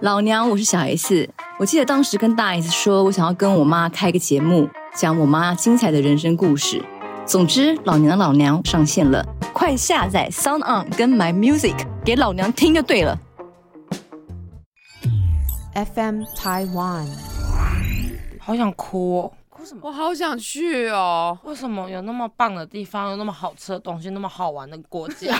老娘我是小 S，我记得当时跟大 S 说，我想要跟我妈开个节目，讲我妈精彩的人生故事。总之，老娘的老娘上线了，快下载 Sound On 跟 My Music 给老娘听就对了。FM Taiwan。好想哭哦！哭什么？我好想去哦！为什么有那么棒的地方，有那么好吃的东西，那么好玩的国家？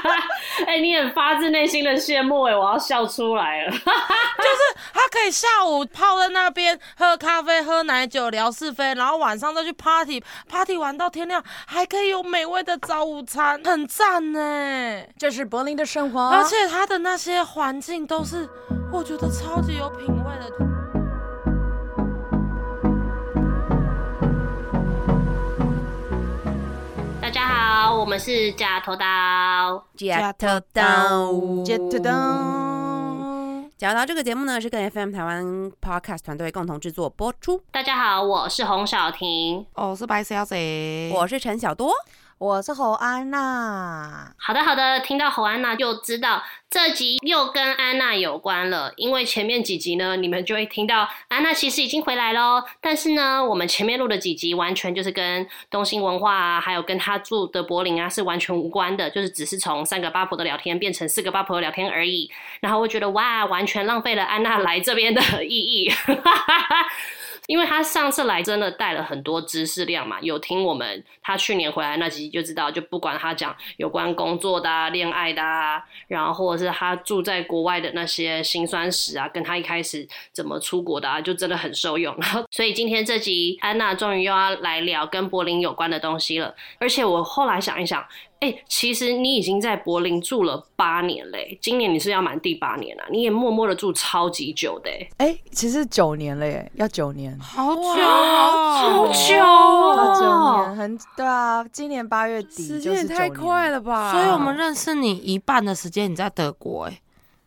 哎、你很发自内心的羡慕哎、我要笑出来了。就是他可以下午泡在那边喝咖啡、喝奶酒、聊是非，然后晚上再去 party，party 玩到天亮，还可以有美味的早午餐，很赞呢。这是柏林的生活，而且他的那些环境都是我觉得超级有品味的。家好，我们是假头刀。假头刀假头刀。假头刀这个节目呢是跟 FM 台湾 Podcast 团队共同制作播出，大家好，我是洪小婷。哦，我是白小姐，我是陈小多。我是侯安娜。好的，好的，听到侯安娜就知道这集又跟安娜有关了，因为前面几集呢，你们就会听到安娜其实已经回来喽。但是呢，我们前面录的几集完全就是跟东兴文化啊，还有跟她住的柏林啊是完全无关的，就是只是从三个八婆的聊天变成四个八婆的聊天而已。然后我觉得哇，完全浪费了安娜来这边的意义。因为他上次来真的带了很多知识量嘛，有听我们他去年回来那集就知道，就不管他讲有关工作的、啊、恋爱的啊，然后或者是他住在国外的那些辛酸史啊，跟他一开始怎么出国的啊，就真的很受用。然后，所以今天这集安娜终于又要来聊跟柏林有关的东西了。而且我后来想一想，哎、其实你已经在柏林住了八年嘞，今年你是要满第八年了、你也默默的住超级久的、欸，哎、其实九年了耶，要九年，好久好哦，久要九哦年，很对啊，今年八月底时就是间也太快了吧！所以我们认识你一半的时间你在德国，哎，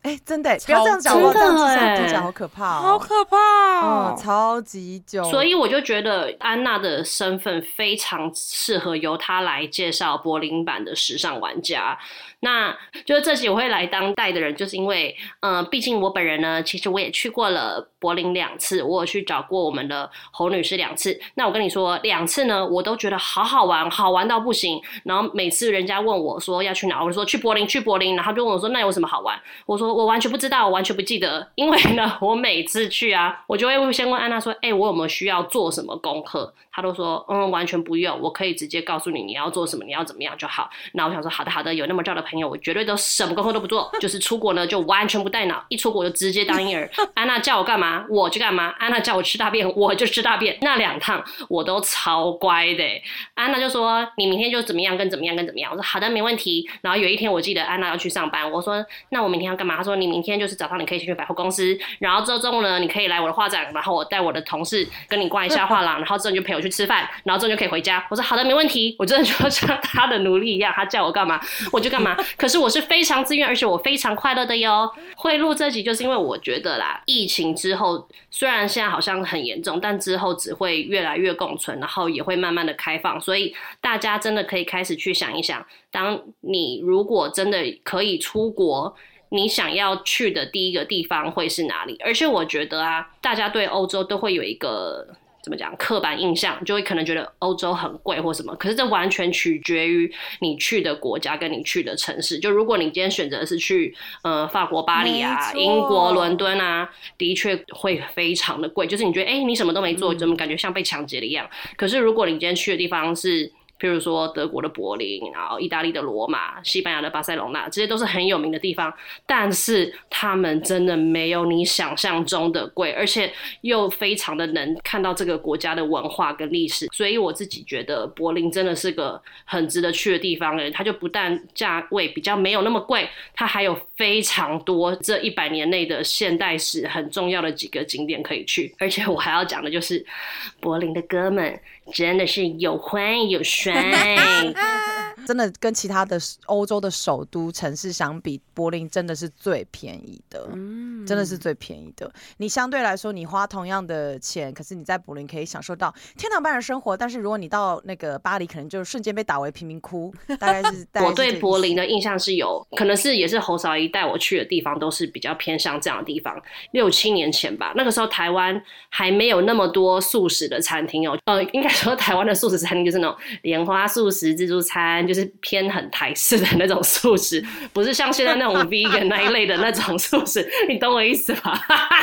哎、真的耶，不要这样讲我，真的这样子耶听起来好可怕、哦，好可怕哦，哦！超级久，所以我就觉得安娜的身份非常适合由她来介绍柏林版的时尚玩家。那就是这集我会来当代的人，就是因为，呃，毕竟我本人呢，其实我也去过了柏林两次，我有去找过我们的侯女士两次。那我跟你说，两次呢，我都觉得好好玩，好玩到不行。然后每次人家问我说要去哪，我就说去柏林，去柏林。然后他就问我说那有什么好玩？我说我完全不知道，我完全不记得，因为呢，我每次去啊，我就会先问安娜说，哎、我有没有需要做什么功课？他都说，嗯，完全不用，我可以直接告诉你你要做什么，你要怎么样就好。那我想说，好的好的，有那么照的朋友，我绝对都什么功课都不做，就是出国呢就完全不带脑，一出国就直接当婴儿。安娜叫我干嘛我就干嘛，安娜叫我吃大便我就吃大便。那两趟我都超乖的、安娜就说你明天就怎么样跟怎么样跟怎么样，我说好的没问题。然后有一天我记得安娜要去上班，我说那我明天要干嘛？她说你明天就是早上你可以先去百货公司，然后之后中午呢你可以来我的画展，然后我带我的同事跟你逛一下画廊，然后之后你就陪我去吃饭，然后之后就可以回家。我说好的没问题，我真的就像他的奴隶一样，他叫我干嘛我就干嘛。可是我是非常自愿，而且我非常快乐的哟。会录这集就是因为我觉得啦，疫情之后虽然现在好像很严重，但之后只会越来越共存，然后也会慢慢的开放，所以大家真的可以开始去想一想，当你如果真的可以出国。你想要去的第一个地方会是哪里？而且我觉得啊，大家对欧洲都会有一个怎么讲刻板印象，就会可能觉得欧洲很贵或什么。可是这完全取决于你去的国家跟你去的城市。就如果你今天选择是去呃法国巴黎啊、英国伦敦啊，的确会非常的贵。就是你觉得哎、诶你什么都没做，怎么感觉像被抢劫了一样？可是如果你今天去的地方是譬如说德国的柏林，然后意大利的罗马、西班牙的巴塞隆纳，这些都是很有名的地方，但是他们真的没有你想象中的贵，而且又非常的能看到这个国家的文化跟历史，所以我自己觉得柏林真的是个很值得去的地方诶，它就不但价位比较没有那么贵，它还有非常多这一百年内的现代史很重要的几个景点可以去，而且我还要讲的就是柏林的哥们真的是有欢有帅。真的跟其他的欧洲的首都城市相比，柏林真的是最便宜的。嗯，真的是最便宜的。你相对来说，你花同样的钱，可是你在柏林可以享受到天堂般的生活。但是如果你到那个巴黎，可能就瞬间被打为贫民窟，大概是。我对柏林的印象是有，可能是也是侯少仪带我去的地方，都是比较偏向这样的地方。六七年前吧，那个时候台湾还没有那么多素食的餐厅哦，呃，应该 说台湾的素食餐厅就是那种莲花素食自助餐，就是偏很台式的那种素食，不是像现在那种 vegan 那一类的那种素食，你懂我意思吧？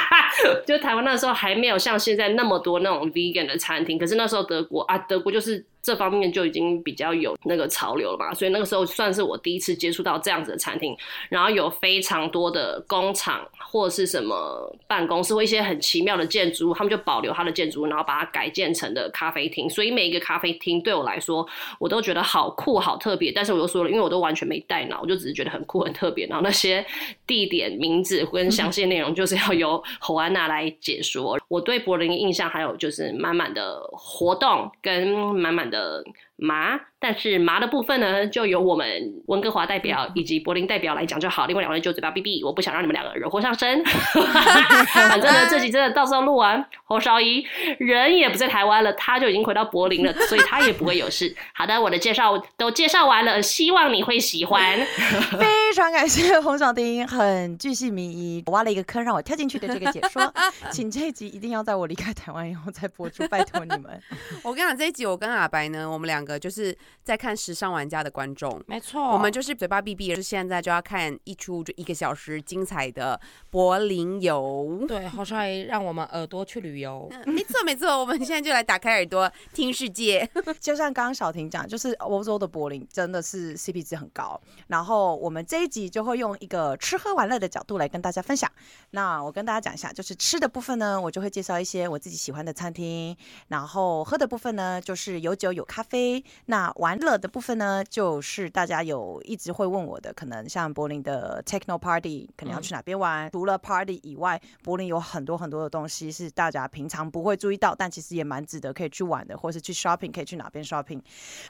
就台湾那时候还没有像现在那么多那种 vegan 的餐厅，可是那时候德国啊，德国就是。这方面就已经比较有那个潮流了嘛，所以那个时候算是我第一次接触到这样子的餐厅，然后有非常多的工厂或者是什么办公室或一些很奇妙的建筑物，他们就保留它的建筑物，然后把它改建成的咖啡厅。所以每一个咖啡厅对我来说，我都觉得好酷、好特别。但是我又说了，因为我都完全没带脑，我就只是觉得很酷、很特别。然后那些地点名字跟详细内容，就是要由侯安娜来解说。我对柏林印象还有就是满满的活动跟满满的麻，但是麻的部分呢，就由我们温哥华代表以及柏林代表来讲就好。另外两位就嘴巴闭闭，我不想让你们两个惹祸上身。反正呢，这集真的到时候录完，侯少一人也不在台湾了，他就已经回到柏林了，所以他也不会有事。好的，我的介绍都介绍完了，希望你会喜欢。非常感谢洪小丁很巨细靡遗挖了一个坑让我跳进去的这个解说，请这一集一定要在我离开台湾以后再播出，拜托你们。我跟你讲，这一集我跟阿白呢，我们两个就是在看《时尚玩家》的观众。没错，我们就是嘴巴闭闭，就是现在就要看一出就一个小时精彩的柏林游。对侯少仪让我们耳朵去旅游。嗯没错没错，我们现在就来打开耳朵听世界。就像刚刚小婷讲，就是欧洲的柏林真的是 CP 值很高。然后我们这一集就会用一个吃喝玩乐的角度来跟大家分享。那我跟大家讲一下，就是吃的部分呢，我就会介绍一些我自己喜欢的餐厅。然后喝的部分呢，就是有酒有咖啡。那玩乐的部分呢，就是大家有一直会问我的，可能像柏林的 techno party，可能要去哪边玩？除了 party 以外，柏林有很多很多的东西是大家平常不会注意到，但其实也蛮值得可以去玩的，或是去 shopping 可以去哪边 shopping。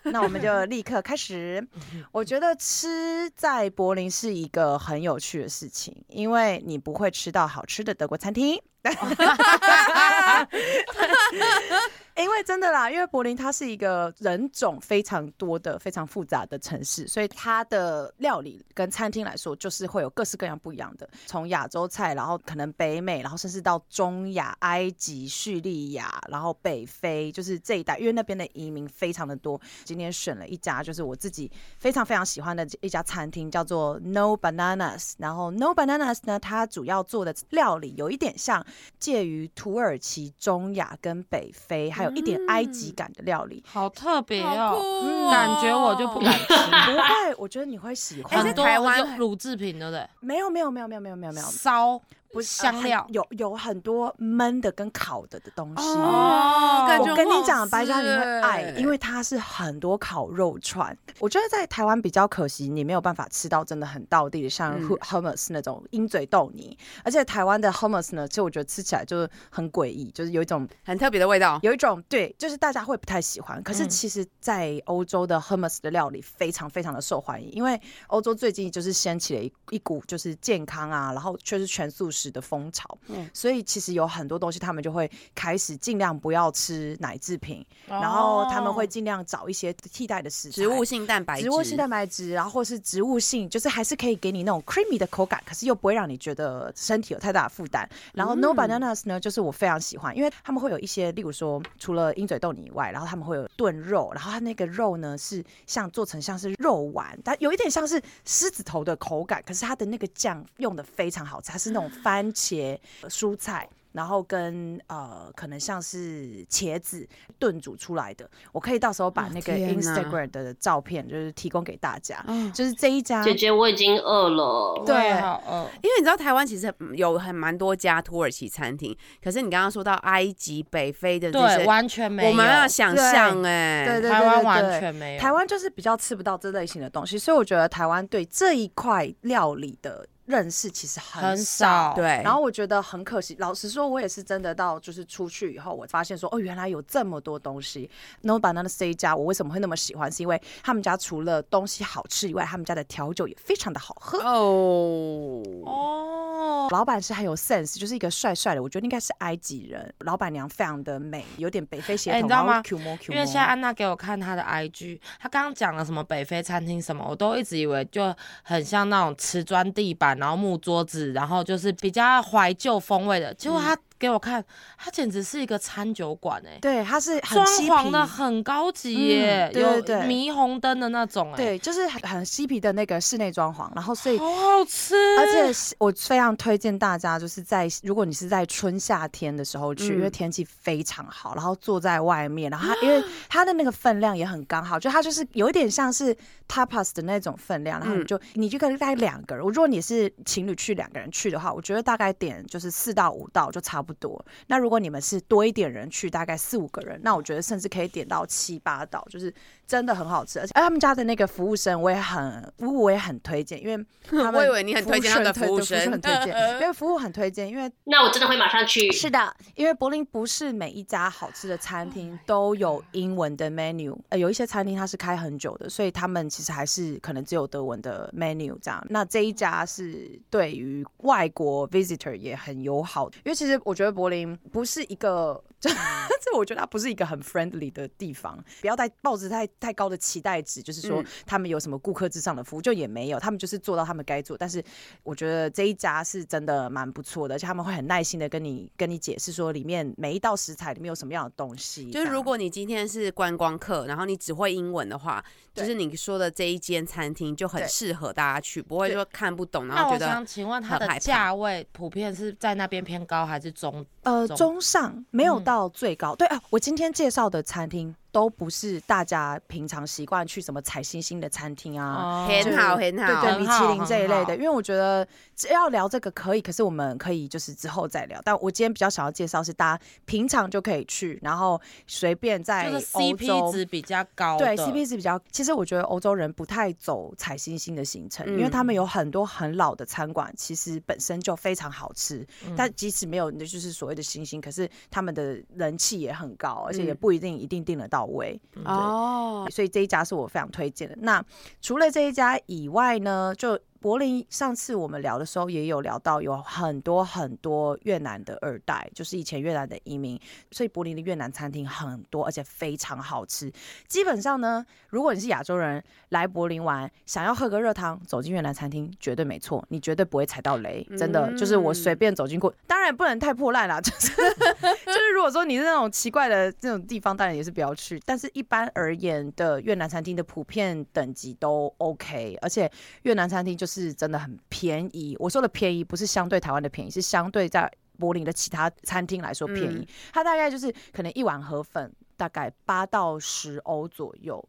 那我们就立刻开始。我觉得吃在柏林是一个很有趣的事情，因为你不会吃到好吃的德国餐厅。因为真的啦，因为柏林它是一个人种非常多的、非常复杂的城市，所以它的料理跟餐厅来说，就是会有各式各样不一样的。从亚洲菜，然后可能北美，然后甚至到中亚、埃及、叙利亚，然后北非，就是这一带，因为那边的移民非常的多。今天选了一家，就是我自己非常非常喜欢的一家餐厅，叫做 No Bananas。然后 No Bananas 呢，它主要做的料理有一点像介于土耳其、中亚跟北非，还有一点埃及感的料理。好特别哦，嗯感觉我就不敢吃。不会，我觉得你会喜欢。台湾乳制品，对不对？没有没有没有没有没有没有没有，烧不是香料呃有有很多焖的跟烤的的东西。哦我跟你讲，白嘉你会爱，欸因为它是很多烤肉串。我觉得在台湾比较可惜，你没有办法吃到真的很道地的，像 hummus 那种鹰嘴豆泥。而且台湾的 hummus 呢，其实我觉得吃起来就是很诡异，就是有一种很特别的味道。有一种对，就是大家会不太喜欢。可是嗯其实，在欧洲的 hummus 的料理非常非常的受欢迎，因为欧洲最近就是掀起了一一股就是健康啊，然后却是全素食的风潮。嗯所以其实有很多东西，他们就会开始尽量不要吃奶制品，然后他们会尽量找一些替代的食材，植物性蛋白质，植物性蛋白质，然后或是植物性，就是还是可以给你那种 creamy 的口感，可是又不会让你觉得身体有太大的负担。然后 No Bananas 呢，就是我非常喜欢，因为他们会有一些，例如说除了鹰嘴豆泥以外，然后他们会有炖肉，然后它那个肉呢是像做成像是肉丸，它有一点像是狮子头的口感，可是它的那个酱用的非常好吃，它是那种番茄蔬菜。然后跟呃，可能像是茄子炖煮出来的，我可以到时候把哦那个 Instagram 的照片就是提供给大家。嗯就是这一家，姐姐，我已经饿了。对。因为你知道台湾其实有很蛮多家土耳其餐厅，可是你刚刚说到埃及、北非的这对，些，完全没有。我们要想象哎，对对对台湾完全没有。台湾就是比较吃不到这类型的东西，所以我觉得台湾对这一块料理的认识其实很很少。对，然后我觉得很可惜，老实说，我也是真的到就是出去以后，我发现说，哦，原来有这么多东西。No Banana C 家，我为什么会那么喜欢？是因为他们家除了东西好吃以外，他们家的调酒也非常的好喝。哦，哦，老板是很有 sense，就是一个帅帅的，我觉得应该是埃及人。老板娘非常的美，有点北非血统，你知道吗因为现在安娜给我看她的 IG，她刚刚讲了什么北非餐厅什么，我都一直以为就很像那种瓷砖地板，然后木桌子，然后就是比较怀旧风味的。结果她给我看，它简直是一个餐酒馆哎、对，它是很潢的很高级耶，嗯对对对。有霓虹灯的那种哎、对，就是很很嬉皮的那个室内装潢，然后所以好好吃，而且我非常推荐大家，就是在如果你是在春夏天的时候去，嗯因为天气非常好，然后坐在外面，然后它 因为它的那个分量也很刚好，就它就是有一点像是 tapas 的那种分量，然后你嗯。就、你就可以大概两个人，如果你是情侣去两个人去的话，我觉得大概点就是四到五道就差不多。那如果你们是多一点人去，大概四五个人，那我觉得甚至可以点到七八道，就是真的很好吃，而且而他们家的那个服务生我也很服务我也很推荐，因为 他们我以为你很推荐他的服务服务生很推荐，因为服务很推荐，因为那我真的会马上去。是的，因为柏林不是每一家好吃的餐厅都有英文的 menu，呃，有一些餐厅它是开很久的，所以他们其实还是可能只有德文的 menu 这样。那这一家是对于外国 visitor 也很友好，因为其实我觉得柏林不是一个。这 这我觉得它不是一个很 friendly 的地方，不要带抱着太太高的期待值，就是说嗯他们有什么顾客至上的服务，就也没有，他们就是做到他们该做。但是我觉得这一家是真的蛮不错的，而且他们会很耐心的跟你跟你解释说里面每一道食材里面有什么样的东西。就是如果你今天是观光客，然后你只会英文的话，就是你说的这一间餐厅就很适合大家去，不会说看不懂，然后觉得我想请问它的价位普遍是在那边偏高还是中？呃中中上没有嗯到最高。对啊，我今天介绍的餐厅都不是大家平常习惯去什么踩星星的餐厅啊。哦。很好很好，对对，米其林这一类的，因为我觉得只要聊这个可以，可是我们可以就是之后再聊。但我今天比较想要介绍是大家平常就可以去，然后随便在就是欧洲 CP 值比较高，对 CP 值比较，其实我觉得欧洲人不太走踩星星的行程，因为嗯他们有很多很老的餐馆，其实本身就非常好吃，嗯。但即使没有那就是所谓的星星，可是他们的人气也很高，而且也嗯不一定一定订得到位。哦，所以这一家是我非常推荐的。那除了这一家以外呢，就柏林上次我们聊的时候也有聊到，有很多很多越南的二代，就是以前越南的移民，所以柏林的越南餐厅很多，而且非常好吃。基本上呢，如果你是亚洲人来柏林玩，想要喝个热汤，走进越南餐厅绝对没错，你绝对不会踩到雷，真的。就是我随便走进过，当然不能太破烂啦，就是就是如果说你是那种奇怪的这种地方，当然也是不要去。但是一般而言的越南餐厅的普遍等级都 OK，而且越南餐厅就是真的很便宜。我说的便宜不是相对台湾的便宜，是相对在柏林的其他餐厅来说便宜。嗯它大概就是可能一碗河粉大概八到十欧左右，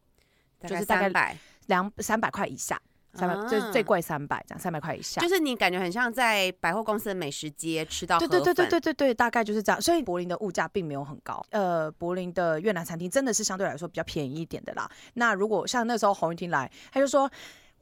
就是大概百，两三百块以下，三百、啊最最贵三百这样，三百块以下。就是你感觉很像在百货公司的美食街吃到对对对对对对对，大概就是这样。所以柏林的物价并没有很高，呃，柏林的越南餐厅真的是相对来说比较便宜一点的啦。那如果像那时候洪云婷来，他就说。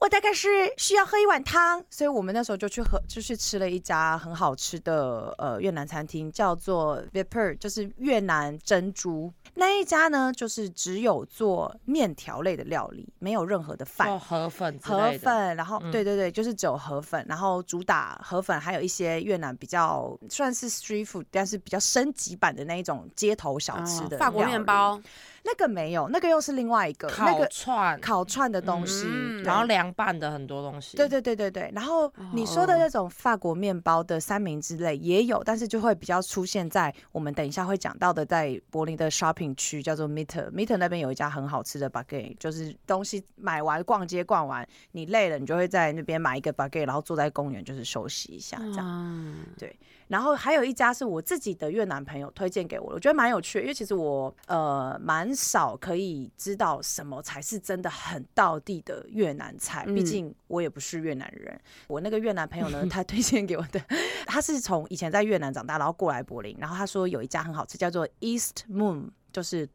我大概是需要喝一碗汤，所以我们那时候就去喝，就去吃了一家很好吃的呃越南餐厅，叫做 Viper，就是越南珍珠。那一家呢，就是只有做面条类的料理，没有任何的饭做，河粉河。粉，然后、嗯对对对，就是只有河粉，然后主打河粉，还有一些越南比较算是 street food，但是比较升级版的那一种街头小吃的、哦法国面，包，那个没有，那个又是另外一个那烤个串，烤串的东西，嗯然后凉拌的很多东西。对对对对对，然后你说的那种法国面包的三明治类也有，但是就会比较出现在我们等一下会讲到的，在柏林的 shopping 区叫做 Mitte Mitte 那边有一家很好吃的 baguette，就是东西买完逛街逛完，你累了，你就会在那边买一个 baguette，然后坐在公园就是休息一下这样。嗯然后还有一家是我自己的越南朋友推荐给我的，我觉得蛮有趣的，因为其实我呃蛮少可以知道什么才是真的很道地的越南菜，毕嗯竟我也不是越南人。我那个越南朋友呢，他推荐给我的，他是从以前在越南长大，然后过来柏林，然后他说有一家很好吃，叫做 East Moon，就是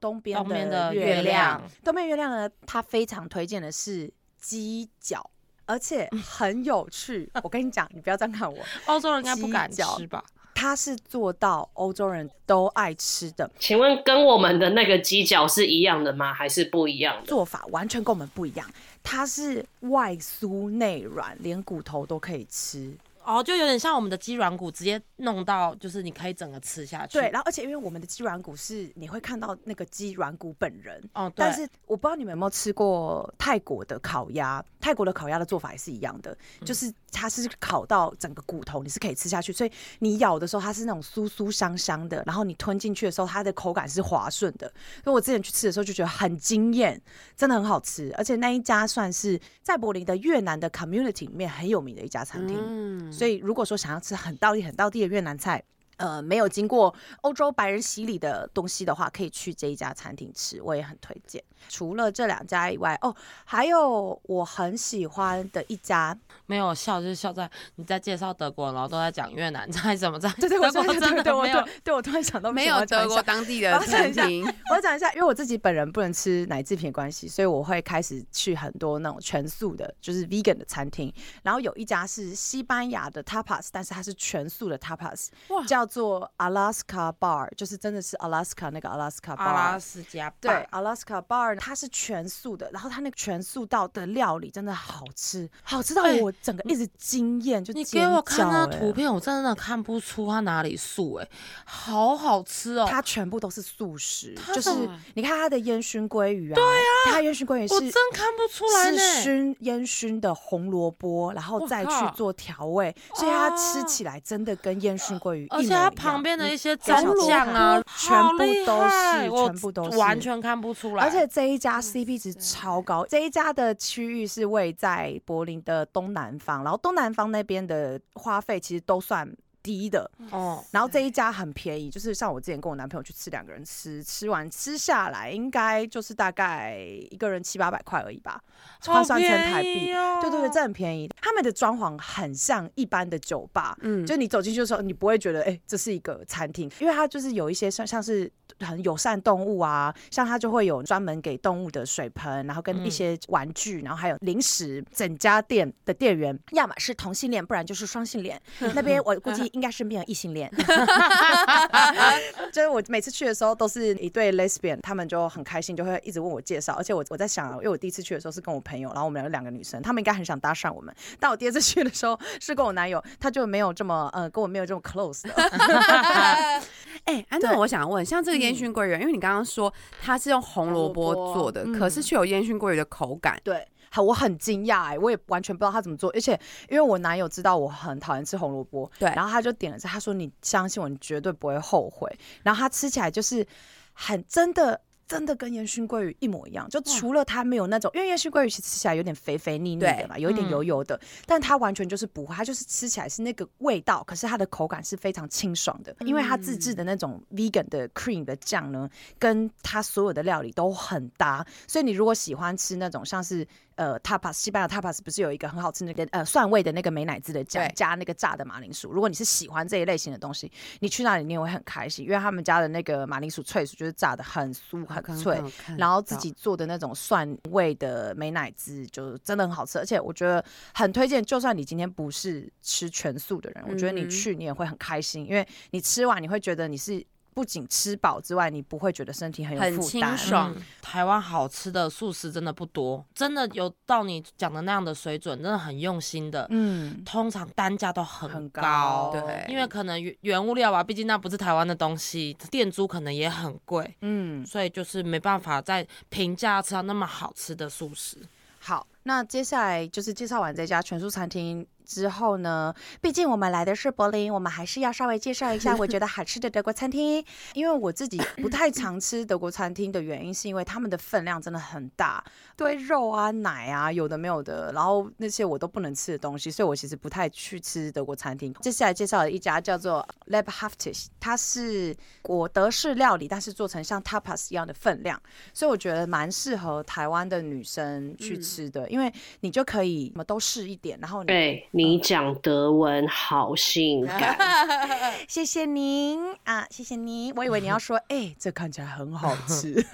东边的月亮。东边月亮呢，他非常推荐的是鸡脚。而且很有趣。我跟你讲，你不要这样看我，欧洲人应该不敢吃吧？它是做到欧洲人都爱吃的请问跟我们的那个鸡脚是一样的吗？还是不一样的？做法，完全跟我们不一样。它是外酥内软，连骨头都可以吃。哦，就有点像我们的鸡软骨，直接弄到就是你可以整个吃下去。对，然后而且因为我们的鸡软骨是你会看到那个鸡软骨本人，哦，对但是我不知道你们有没有吃过泰国的烤鸭，泰国的烤鸭的做法也是一样的，嗯就是它是烤到整个骨头你是可以吃下去，所以你咬的时候它是那种酥酥香香的，然后你吞进去的时候它的口感是滑顺的。所以我之前去吃的时候就觉得很惊艳，真的很好吃，而且那一家算是在柏林的越南的 community 里面很有名的一家餐厅。嗯，所以如果说想要吃很道地、很道地的越南菜，呃，没有经过欧洲白人洗礼的东西的话，可以去这一家餐厅吃，我也很推荐。除了这两家以外，哦，还有我很喜欢的一家，没有笑就是笑在你在介绍德国，然后都在讲越南菜什么在。对对，我真的对我没有对对我突然想到没有德国当地的餐厅，我要讲一下，因为我自己本人不能吃奶制品的关系，所以我会开始去很多那种全素的，就是 vegan 的餐厅。然后有一家是西班牙的 tapas，但是它是全素的 tapas，哇叫做 Alaska Bar，就是真的是 Alaska 那个 Alaska 阿拉 Bar。斯加对，Alaska Bar 它是全素的，然后它那个全素道的料理真的好吃，好吃到哎我整个一直惊艳，就你尖给我看那叫哎图片，我真的看不出它哪里素哎、好好吃哦！它全部都是素食，就是你看它的烟熏鲑鱼啊，对啊，它烟熏鲑鱼是我真看不出来是呢。熏烟熏的红萝卜，然后再去做调味，所以它吃起来真的跟烟熏鲑鱼一且。它旁边的一些小蘸酱啊，全部都是全部都是完全看不出来。而且这一家 CP 值超高，这一家的区域是位在柏林的东南方，然后东南方那边的花费其实都算低的，哦，然后这一家很便宜，就是像我之前跟我男朋友去吃，两个人吃，吃完吃下来应该就是大概一个人七八百块而已吧，换算成台币。哦对对对，这很便宜。他们的装潢很像一般的酒吧，嗯，就你走进去的时候，你不会觉得哎、这是一个餐厅，因为它就是有一些像像是很友善动物啊，像它就会有专门给动物的水盆，然后跟一嗯些玩具，然后还有零食。整家店的店员要么是同性恋，不然就是双性恋。那边我估计应该是变成异性恋。就是我每次去的时候都是一对 lesbian，他们就很开心，就会一直问我介绍。而且我我在想啊，因为我第一次去的时候是跟我朋友，然后我们有两个女生，他们应该很想搭讪我们。但我第二次去的时候是跟我男友，他就没有这么呃跟我没有这么 close 的。哎，安对娜，我想问，像这个烟熏鲑鱼，因为你刚刚说它是用红萝卜红萝卜做的，嗯可是却有烟熏鲑鱼的口感，对。很我很惊讶哎，我也完全不知道他怎么做，而且因为我男友知道我很讨厌吃红萝卜，对然后他就点了这，他说你相信我，你绝对不会后悔。然后他吃起来就是很真的。真的跟烟熏鲑鱼一模一样，就除了它没有那种，因为烟熏鲑鱼其实吃起来有点肥肥腻腻的嘛，有一点嗯油油的，但它完全就是不会，它就是吃起来是那个味道，可是它的口感是非常清爽的，因为它自制的那种 vegan 的 cream 的酱呢，跟它所有的料理都很搭，所以你如果喜欢吃那种像是呃 tapas 西班牙 tapas 不是有一个很好吃那个呃蒜味的那个美乃滋的酱加那个炸的马铃薯，如果你是喜欢这一类型的东西，你去那里你也会很开心，因为他们家的那个马铃薯脆薯就是炸的很酥很脆。然后自己做的那种蒜味的美乃滋，就真的很好吃，而且我觉得很推荐。就算你今天不是吃全素的人，我觉得你嗯去你也会很开心，因为你吃完你会觉得你是不仅吃饱之外，你不会觉得身体很有负担很清负担。爽嗯台湾好吃的素食真的不多，真的有到你讲的那样的水准，真的很用心的。嗯，通常单价都很很高，高对因为可能原原物料吧，毕竟那不是台湾的东西，店租可能也很贵，嗯，所以就是没办法在平价吃到那么好吃的素食。好，那接下来就是介绍完这家全素餐厅之后呢，毕竟我们来的是柏林，我们还是要稍微介绍一下我觉得好吃的德国餐厅。因为我自己不太常吃德国餐厅的原因，是因为他们的分量真的很大，对肉啊、奶啊，有的没有的，然后那些我都不能吃的东西，所以我其实不太去吃德国餐厅。接下来介绍的一家叫做 Lebhaftisch，它是国德式料理，但是做成像 tapas 一样的分量。所以我觉得蛮适合台湾的女生去吃的，因为你就可以什么都试一点，然后你对你讲德文好性感，谢谢您啊，谢谢您。我以为你要说，哎、这看起来很好吃。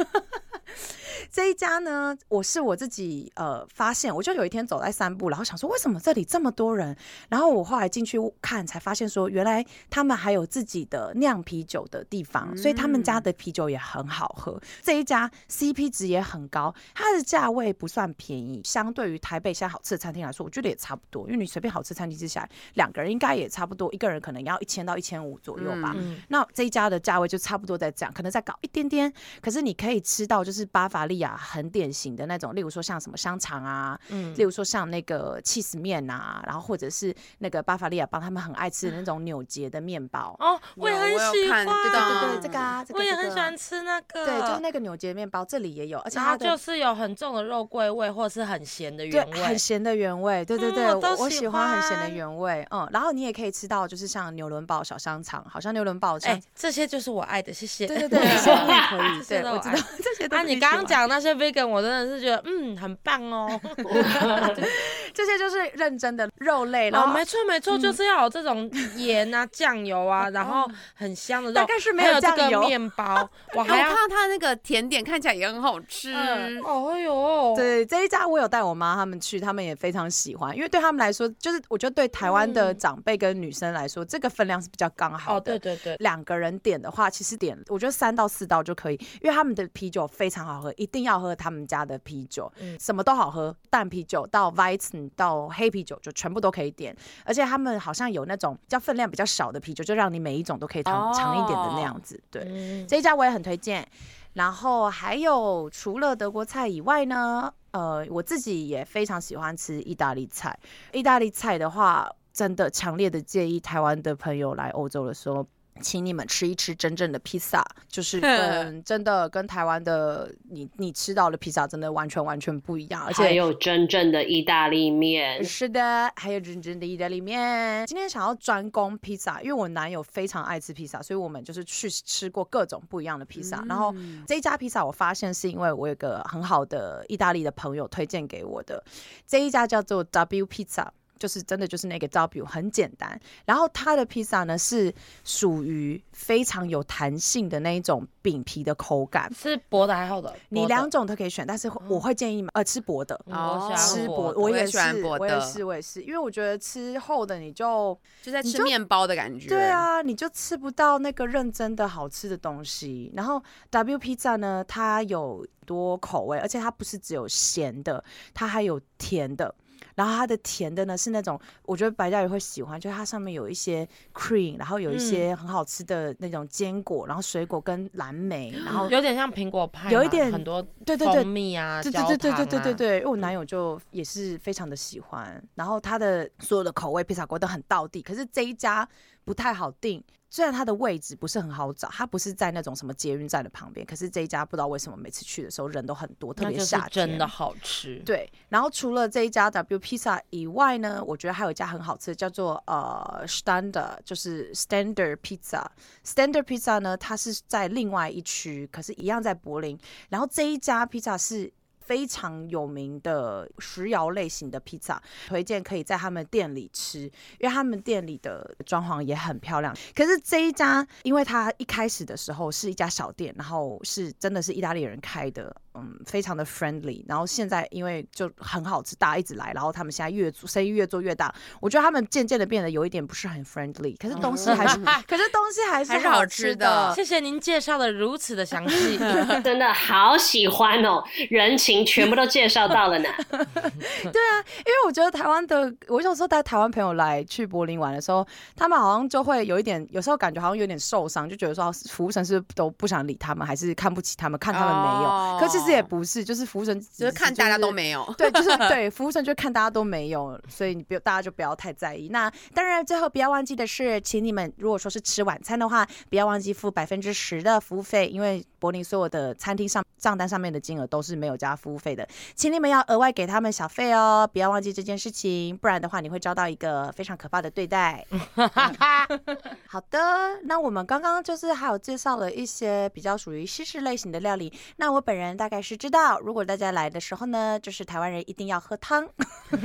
这一家呢，我是我自己呃发现，我就有一天走在散步，然后想说为什么这里这么多人，然后我后来进去看，才发现说原来他们还有自己的酿啤酒的地方，所以他们家的啤酒也很好喝。这一家 CP 值也很高，它的价位不算便宜，相对于台北现在好吃的餐厅来说，我觉得也差不多。因为你随便好吃餐厅吃下来，两个人应该也差不多，一个人可能要一千到一千五左右吧。嗯那这一家的价位就差不多在这样，可能再高一点点。可是你可以吃到就是巴伐利亚很典型的那种，例如说像什么香肠啊，嗯。例如说像那个 cheese 面啊，然后或者是那个巴伐利亚帮他们很爱吃的那种纽结的面包。哦，我也很喜欢，对对对对，这个啊，这个我也很喜欢吃那个，对，就是那个纽结面包，这里也有，而且它就是有很重的肉桂味，或者是很咸的原，味。很。咸的原味，对对嗯对，我都喜我喜欢很咸的原味，嗯，然后你也可以吃到，就是像牛伦堡小香肠，好像牛伦堡这些就是我爱的，谢谢。对对对，可以，对，我知道 这些都啊，是喜你刚刚欢，讲那些 vegan，我真的是觉得嗯很棒哦。这些就是认真的肉类，了哦，没错没错，就是要有这种盐啊、酱油啊，然后很香的肉，大概是没还有这个，面包，我看到它那个甜点看起来也很好吃。嗯哦哟，对这一家我有带我妈他们去，他们也非常喜欢，因为对他们来说，就是我觉得对台湾的嗯长辈跟女生来说，这个分量是比较刚好哦的。对对对，两个人点的话，其实点我觉得三到四道就可以，因为他们的啤酒非常好喝，一定要喝他们家的啤酒，嗯什么都好喝，淡啤酒到 Weizen 到黑啤酒就全部都可以点，而且他们好像有那种叫分量比较少的啤酒，就让你每一种都可以尝哦尝一点的那样子，对。嗯这一家我也很推荐。然后还有除了德国菜以外呢，呃，我自己也非常喜欢吃意大利菜。意大利菜的话，真的强烈的建议台湾的朋友来欧洲的时候。请你们吃一吃真正的披萨，就是跟真的跟台湾的你你吃到的披萨真的完全完全不一样，而且还有真正的意大利面，是的，还有真正的意大利面。今天想要专攻披萨，因为我男友非常爱吃披萨，所以我们就是去吃过各种不一样的披萨。然后这一家披萨，我发现是因为我有个很好的意大利的朋友推荐给我的，这一家叫做 W Pizza。就是真的就是那个 W 很简单，然后它的披萨呢是属于非常有弹性的那一种饼皮的口感，是薄的还厚的？你两种都可以选，但是我会建议你们呃吃薄的，嗯我喜欢吃薄，的我也是，薄的我也是，我也是，因为我觉得吃厚的你就就在吃面包的感觉。对，啊，你就吃不到那个认真的好吃的东西。然后 W Pizza 呢，它有多口味，而且它不是只有咸的，它还有甜的。然后它的甜的呢是那种，我觉得白嘉宇会喜欢，就是它上面有一些 cream，然后有一些很好吃的那种坚果，然后水果跟蓝莓，然后有点像苹果派嘛，有一点很多对对对蜂蜜啊，对对对对对对对对，对，因为我男友就也是非常的喜欢，然后他的所有的口味披萨锅都很到地，可是这一家不太好定。虽然它的位置不是很好找，它不是在那种什么捷运站的旁边，可是这一家不知道为什么每次去的时候人都很多，特别夏天。真的好吃。对，然后除了这一家 W Pizza 以外呢，我觉得还有一家很好吃的，叫做呃 Standard，就是 Standard Pizza。Standard Pizza 呢，它是在另外一区，可是一样在柏林。然后这一家 pizza 是。非常有名的石窑类型的披萨，推荐可以在他们店里吃，因为他们店里的装潢也很漂亮。可是这一家，因为它一开始的时候是一家小店，然后是真的是意大利人开的，嗯，非常的 friendly。然后现在因为就很好吃，大家一直来，然后他们现在越做生意越做越大，我觉得他们渐渐的变得有一点不是很 friendly，可是东西还是，可是东西还是还是好吃吃的谢谢您介绍的如此的详细。真的好喜欢哦，人情全部都介绍到了呢。对啊因为我觉得台湾的，我有时候带台湾朋友来去柏林玩的时候，他们好像就会有一点，有时候感觉好像有点受伤，就觉得说服务生是不是都不想理他们，还是看不起他们，看他们没有。哦可其实也不是，就是服务生只就是看大家都。没有。对，就是 对服务生就看大家都没有，所以你不大家就不要太在意。那当然，最后不要忘记的是，请你们如果说是吃晚餐的话，不要忘记付百分之十的服务费，因为柏林所有的餐厅上账单上面的金额都是没有加服务费的，请你们要额外给他们小费哦，不要忘记这件事情，不然的话你会遭到一个非常可怕的对待。好的，那我们刚刚就是还有介绍了一些比较属于西式类型的料理，那我本人大概。概是知道，如果大家来的时候呢，就是台湾人一定要喝汤，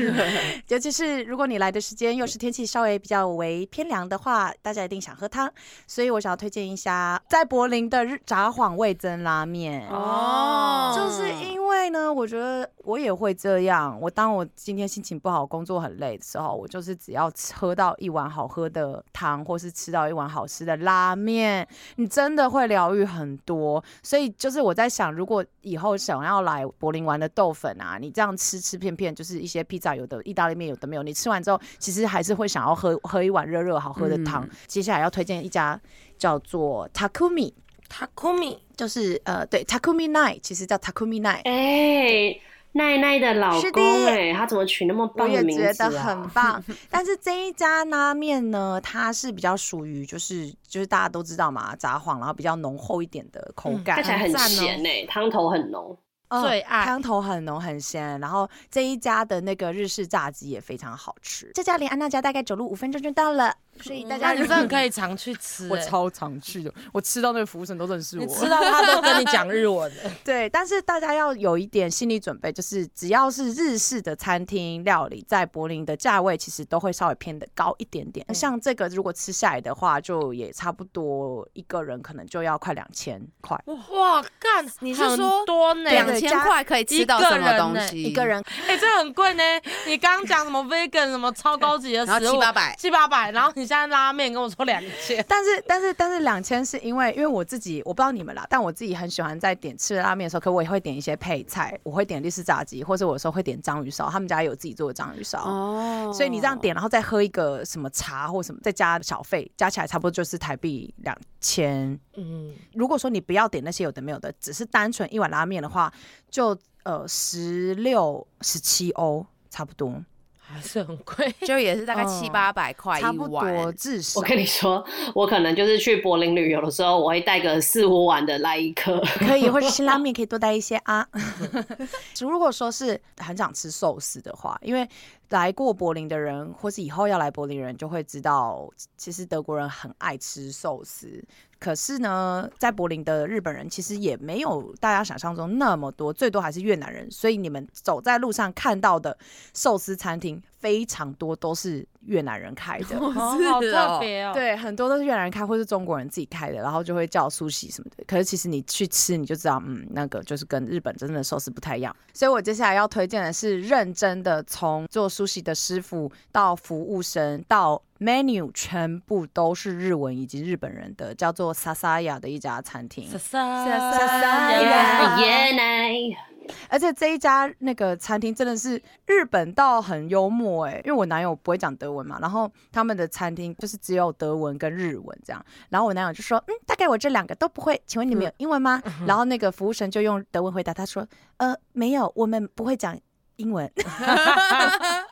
尤其是如果你来的时间又是天气稍微比较为偏凉的话，大家一定想喝汤。所以我想要推荐一下在柏林的日札幌味增拉面。哦就是因为呢，我觉得我也会这样。我当我今天心情不好、工作很累的时候，我就是只要喝到一碗好喝的汤，或是吃到一碗好吃的拉面，你真的会疗愈很多。所以就是我在想，如果以后想要来柏林玩的豆粉啊，你这样吃吃片片，就是一些披萨有的、意大利面有的没有，你吃完之后，其实还是会想要喝喝一碗热热好喝的汤。接下来要推荐一家叫做 Takumi。Takumi 就是呃，对，Takumi Night，其实叫 Takumi Night，哎、奈奈的老是的公哎、他怎么取那么我也棒的名字觉得啊？很棒。但是这一家拉面呢，它是比较属于就是就是大家都知道嘛，札幌，然后比较浓厚一点的口感，看起来很咸哎、汤头很浓。嗯最爱汤头很浓很鲜，然后这一家的那个日式炸鸡也非常好吃。这家离安娜家大概走路五分钟就到了，所以大家大家真的可以常去吃、欸我超常去的，我吃到那个服务生都认识我。你吃到他都跟你讲日文的，对，但是大家要有一点心理准备，就是只要是日式的餐厅料理，在柏林的价位其实都会稍微偏的高一点点。像这个如果吃下来的话，就也差不多一个人可能就要快两千块。哇，干，你是说多呢？两千块可以吃到什么东西？一个，人哎、这很贵呢。你刚刚讲什么 vegan 什么超高级的然后食物，七八百七八百，然后你现在拉面跟我说两千，但是但是但是两千是因为因为我自己我不知道你们啦，但我自己很喜欢在点吃拉面的时候，可我也会点一些配菜，我会点律师炸鸡，或者我有时候会点章鱼烧，他们家有自己做的章鱼烧。哦所以你这样点，然后再喝一个什么茶或什么，再加小费，加起来差不多就是台币两千。嗯，如果说你不要点那些有的没有的，只是单纯一碗拉面的话，就呃十六十七欧差不多，还是很贵。就也是大概七嗯八百块一差不多。至少我。跟你说，我可能就是去柏林旅游的时候，我会带个四五碗的来一克。可以，或者 辛拉面可以多带一些啊。如果说是很想吃寿司的话，因为来过柏林的人，或是以后要来柏林人，就会知道，其实德国人很爱吃寿司。可是呢，在柏林的日本人其实也没有大家想象中那么多，最多还是越南人。所以你们走在路上看到的寿司餐厅，非常多都是越南人开的。哦，好特别哦。，对，很多都是越南人开，或是中国人自己开的，然后就会叫苏喜什么的。可是其实你去吃，你就知道，嗯，那个就是跟日本真正的寿司不太一样。所以我接下来要推荐的是认真的，从做苏喜的师傅到服务生到 menu 全部都是日文以及日本人的，叫做 Sasaya 的一家餐厅。莎莎呀耶奶，而且这一家那个餐厅真的是日本到很幽默哎、因为我男友不会讲德文嘛，然后他们的餐厅就是只有德文跟日文这样，然后我男友就说，嗯，大概我这两个都不会，请问你们有英文吗？然后那个服务生就用德文回答他说，呃，没有，我们不会讲英文。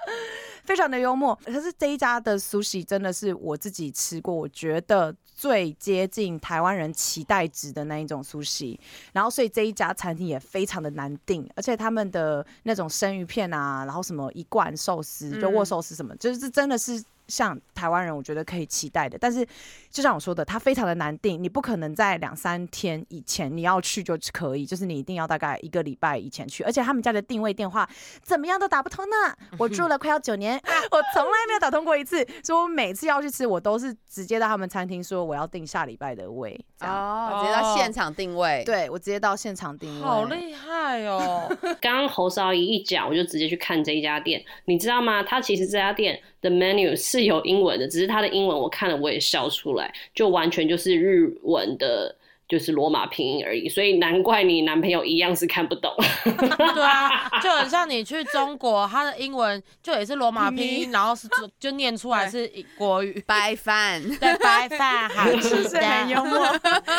非常的幽默，可是这一家的 sushi 真的是我自己吃过，我觉得最接近台湾人期待值的那一种 sushi。然后所以这一家餐厅也非常的难订，而且他们的那种生鱼片啊，然后什么一罐寿司，就握寿司什么，就是真的是。像台湾人，我觉得可以期待的，但是就像我说的，它非常的难定，你不可能在两三天以前你要去就可以，就是你一定要大概一个礼拜以前去，而且他们家的定位电话怎么样都打不通呢。我住了快要九年，我从来没有打通过一次，所以我每次要去吃，我都是直接到他们餐厅说我要订下礼拜的位，这样。哦，直接到现场定位。对我直接到现场定位，好厉害哦！刚刚侯少仪一讲，我就直接去看这一家店，你知道吗？他其实这家店的 menu 是有英文的，只是它的英文我看了我也笑出来，就完全就是日文的，就是罗马拼音而已，所以难怪你男朋友一样是看不懂。对啊，就很像你去中国，他的英文就也是罗马拼音，然后是就就念出来是国语。白饭，对，白饭好吃是很幽的。默，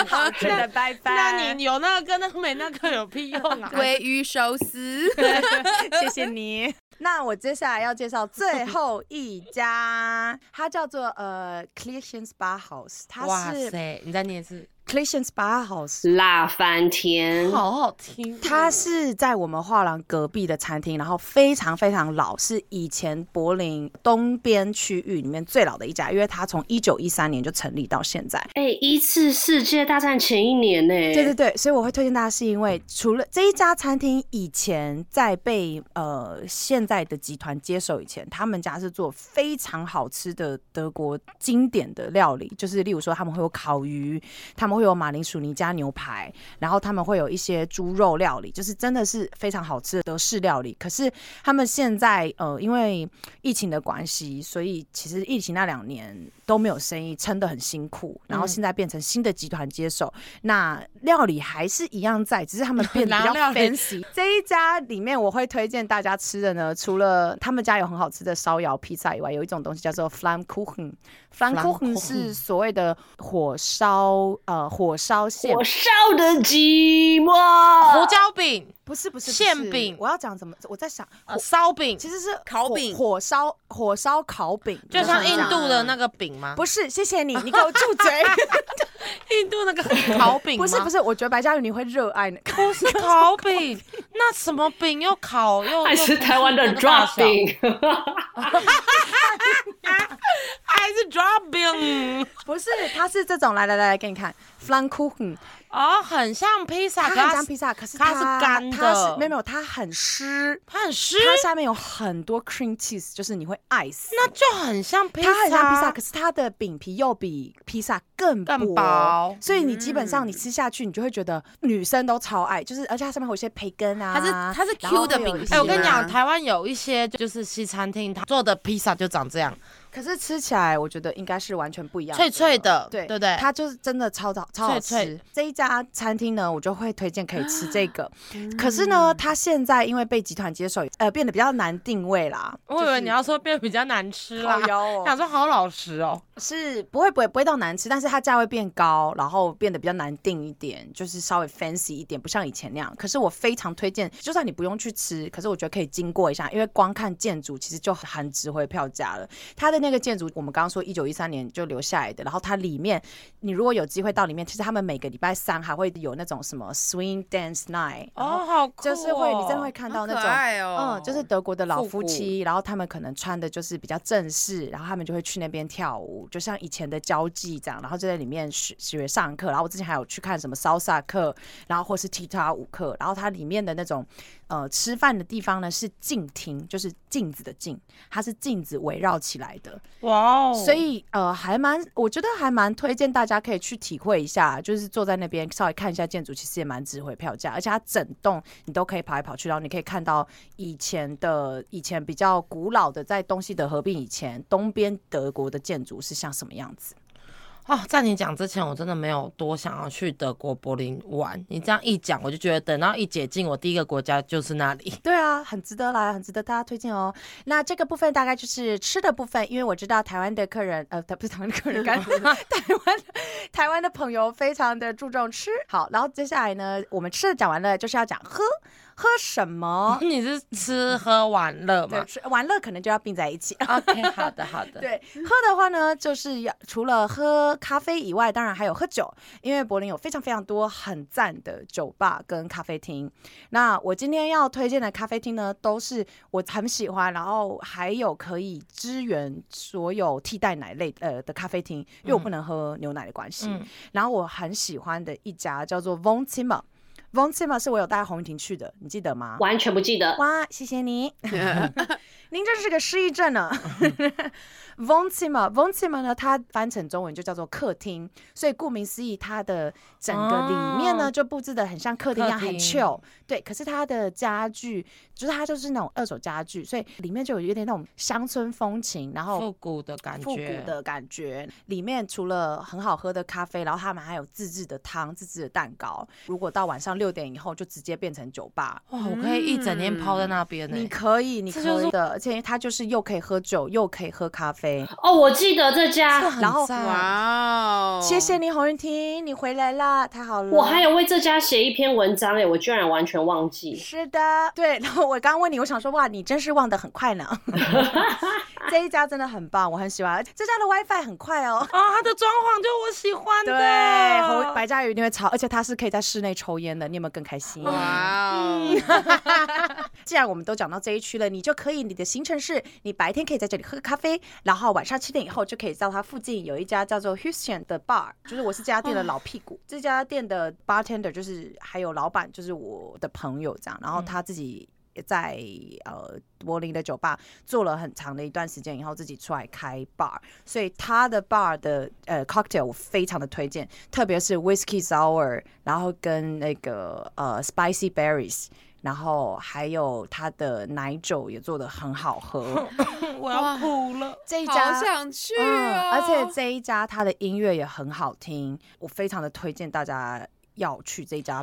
好吃的拜拜。那你有那个跟那个没那个有屁用啊？鲑鱼寿司。谢谢你。那我接下来要介绍最后一家，它叫做呃 c l e a r s h e n s Bar House，它是塞，你在念一次 Clayton's Bar House。辣翻天，好好听哦。它是在我们画廊隔壁的餐厅，然后非常非常老，是以前柏林东边区域里面最老的一家，因为它从一九一三年就成立到现在。哎、一次世界大战前一年呢、对对对，所以我会推荐大家，是因为除了这一家餐厅以前在被呃现在的集团接手以前，他们家是做非常好吃的德国经典的料理，就是例如说他们会有烤鱼，他们会有马铃薯泥加牛排，然后他们会有一些猪肉料理，就是真的是非常好吃的德式料理。可是他们现在呃因为疫情的关系，所以其实疫情那两年都没有生意，撑得很辛苦，然后现在变成新的集团接手，那料理还是一样在，只是他们变得比较 fancy。这一家里面我会推荐大家吃的呢，除了他们家有很好吃的烧窑披萨以外，有一种东西叫做 Flammkuchen。Flammkuchen 是所谓的火烧呃火烧线火烧的寂寞，胡椒饼、不是不是馅饼我要讲怎么？我在想，呃烧饼，其实是烤饼火烧火烧烤饼，就像印度的那个饼吗？不是，谢谢你，你给我住嘴。印度那个烤饼？不是不是，我觉得白嘉宇你会热爱那个。不是烤饼，那什么饼又烤又还是台湾的 drop 小饼，还是 drop 饼？不是，它是这种，来来来来，给你看 f l a n k u c h e n 哦，很像披萨，它可是很像披萨，可是它它是干的。它是没有没有，它很湿，它很湿，它下面有很多 cream cheese，就是你会爱死。那就很像披萨，它很像披萨，可是它的饼皮又比披萨更更薄，所以你基本上你吃下去，你就会觉得女生都超爱，就是而且它上面会有一些培根啊，它是它是 Q 的饼皮哎、我跟你讲，台湾有一些就是西餐厅，它做的披萨就长这样，可是吃起来我觉得应该是完全不一样，脆脆的，对对不对？它就是真的超好超好吃。脆脆这一家餐厅呢，我就会推荐可以吃这个。可是呢，它现在因为被集团接手，呃，变得比较难定位啦。我以为你要说变得比较难吃啦 想说好老实哦。是不会不会不会到难吃，但是它价位变高，然后变得比较难定一点，就是稍微 fancy 一点，不像以前那样。可是我非常推荐，就算你不用去吃，可是我觉得可以经过一下，因为光看建筑其实就很值回票价了。它的那个建筑，我们刚刚说一九一三年就留下来的，然后它里面，你如果有机会到里面，其实他们每个礼拜三还会有那种什么 swing dance night，哦，好酷、哦，就是会你真的会看到那好种哦嗯，就是德国的老夫妻，然后他们可能穿的就是比较正式，然后他们就会去那边跳舞，就像以前的交际这样，然后就在里面学学上课。然后我之前还有去看什么 salsa 课，然后或是踢踏舞课，然后它里面的那种呃吃饭的地方呢是镜厅，就是镜子的镜，它是镜子围绕起来的，哇哦，所以呃，还蛮，我觉得还蛮推荐大家可以去体会一下，就是坐在那边稍微看一下建筑，其实也蛮值回票价，而且它整栋你都可以跑来跑去，然后你可以看到以前的以前比较古老的，在东西德合并以前，东边德国的建筑是像什么样子。哦，在你讲之前，我真的没有多想要去德国柏林玩。你这样一讲，我就觉得等到一解禁，我第一个国家就是那里。对啊，很值得来，很值得大家推荐哦。那这个部分大概就是吃的部分，因为我知道台湾的客人，呃，不是台湾的客人，台湾台湾的朋友非常的注重吃。好，然后接下来呢，我们吃的讲完了，就是要讲喝，喝什么？你是吃喝玩乐对，吗吃玩乐可能就要并在一起。？OK，好的好的。对，喝的话呢，就是要除了喝咖啡以外，当然还有喝酒，因为柏林有非常非常多很赞的酒吧跟咖啡厅。那我今天要推荐的咖啡厅呢，都是我很喜欢，然后还有可以支援所有替代奶类呃的咖啡厅，因为我不能喝牛奶的关系。嗯然后我很喜欢的一家叫做 Von Zimmer。Von Zimmer 是我有带红雨婷去的，你记得吗？完全不记得。哇，谢谢你，您真是个失忆症呢。Wohnzimmer，Wohnzimmer 呢，它翻成中文就叫做客厅，所以顾名思义，它的整个里面呢、哦就布置的很像客厅一样，很 chill。对，可是它的家具就是它就是那种二手家具，所以里面就有一点那种乡村风情，然后复古的感觉复觉，古的感觉。里面除了很好喝的咖啡，然后他们还有自制的汤、自制的蛋糕。如果到晚上六点以后，就直接变成酒吧。哇，我可以一整天泡在那边呢、你可以，你就是可以的，而且它就是又可以喝酒，又可以喝咖啡。哦，我记得这家，然后赞哇哦，谢谢你，洪云婷，你回来啦，太好了。我还有为这家写一篇文章哎，我居然完全忘记。是的，对。然后我刚刚问你，我想说，哇，你真是忘得很快呢。这一家真的很棒，我很喜欢。这家的 WiFi 很快哦。啊，它的装潢就我喜欢的。对，侯啊！白嘉宇一定会超，而且它是可以在室内抽烟的，你有没有更开心？哇哦，既然我们都讲到这一区了，你就可以，你的行程是你白天可以在这里喝咖啡，然后晚上七点以后就可以到它附近有一家叫做 Houston 的 bar，就是我是这家店的老屁股，这家店的 bartender 就是还有老板就是我的朋友这样，然后他自己。在呃柏林的酒吧做了很长的一段时间以后，自己出来开 bar，所以他的 bar 的呃 cocktail 我非常的推荐，特别是 whiskey sour，然后跟那个呃 spicy berries，然后还有它的奶酒也做的很好喝。我要哭了。这一好家。想去！而且这一家它的音乐也很好听，我非常的推荐大家要去这家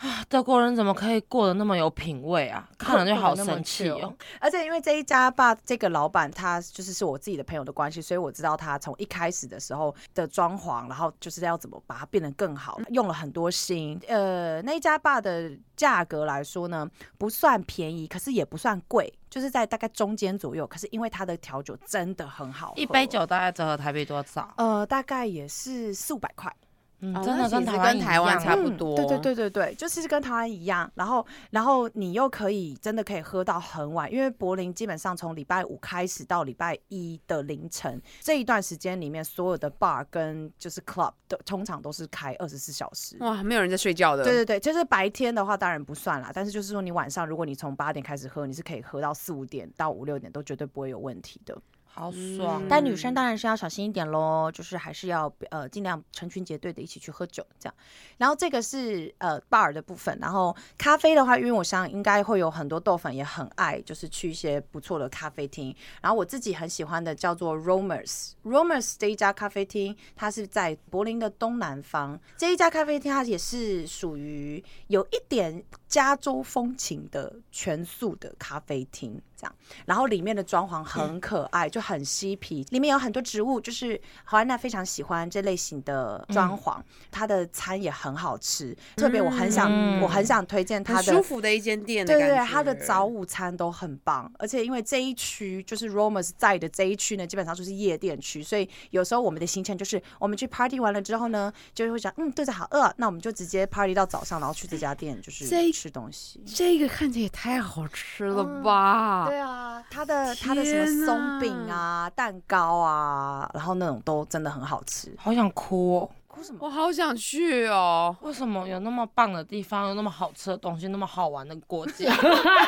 bar。德国人怎么可以过得那么有品味啊？看了就好生气哦。而且因为这一家吧，这个老板他就是是我自己的朋友的关系，所以我知道他从一开始的时候的装潢，然后就是要怎么把它变得更好，用了很多心。呃，那一家吧的价格来说呢，不算便宜，可是也不算贵，就是在大概中间左右。可是因为它的调酒真的很好，一杯酒大概折合台币多少？呃大概也是四五百块。嗯，哦真的跟跟台湾一台湾差不多对对对对对，就是跟台湾一样。然后，然后你又可以真的可以喝到很晚，因为柏林基本上从礼拜五开始到礼拜一的凌晨这一段时间里面，所有的 bar 跟就是 club 都通常都是开二十四小时。哇，没有人在睡觉的。对对对，就是白天的话当然不算啦，但是就是说你晚上如果你从八点开始喝，你是可以喝到四五点到五六点都绝对不会有问题的。好爽。但女生当然是要小心一点喽，就是还是要呃尽量成群结队的一起去喝酒这样。然后这个是呃 bar 的部分，然后咖啡的话，因为我想应该会有很多豆粉也很爱，就是去一些不错的咖啡厅。然后我自己很喜欢的叫做 Romers，Romers 这一家咖啡厅，它是在柏林的东南方。这一家咖啡厅它也是属于有一点加州风情的全素的咖啡厅，这样。然后里面的装潢很可爱，就很嬉皮，里面有很多植物，就是豪安娜非常喜欢这类型的装潢。它的餐也很好吃，特别我很想，嗯我很想推荐它很的舒服的一间店对对对，它的早午餐都很棒，而且因为这一区就是 Romans 在的这一区呢，基本上就是夜店区，所以有时候我们的行程就是我们去 party 完了之后呢，就会想，嗯，肚子好饿，那我们就直接 party 到早上，然后去这家店就是这吃东西。这个看起来也太好吃了吧！对啊，它的它的什么松饼啊、蛋糕啊，然后那种都真的很好吃。好想哭哦！哭什么？我好想去哦。为什么有那么棒的地方，有那么好吃的东西，那么好玩的国家？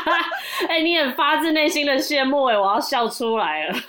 哎、你很发自内心的羡慕哎、我要笑出来了。就是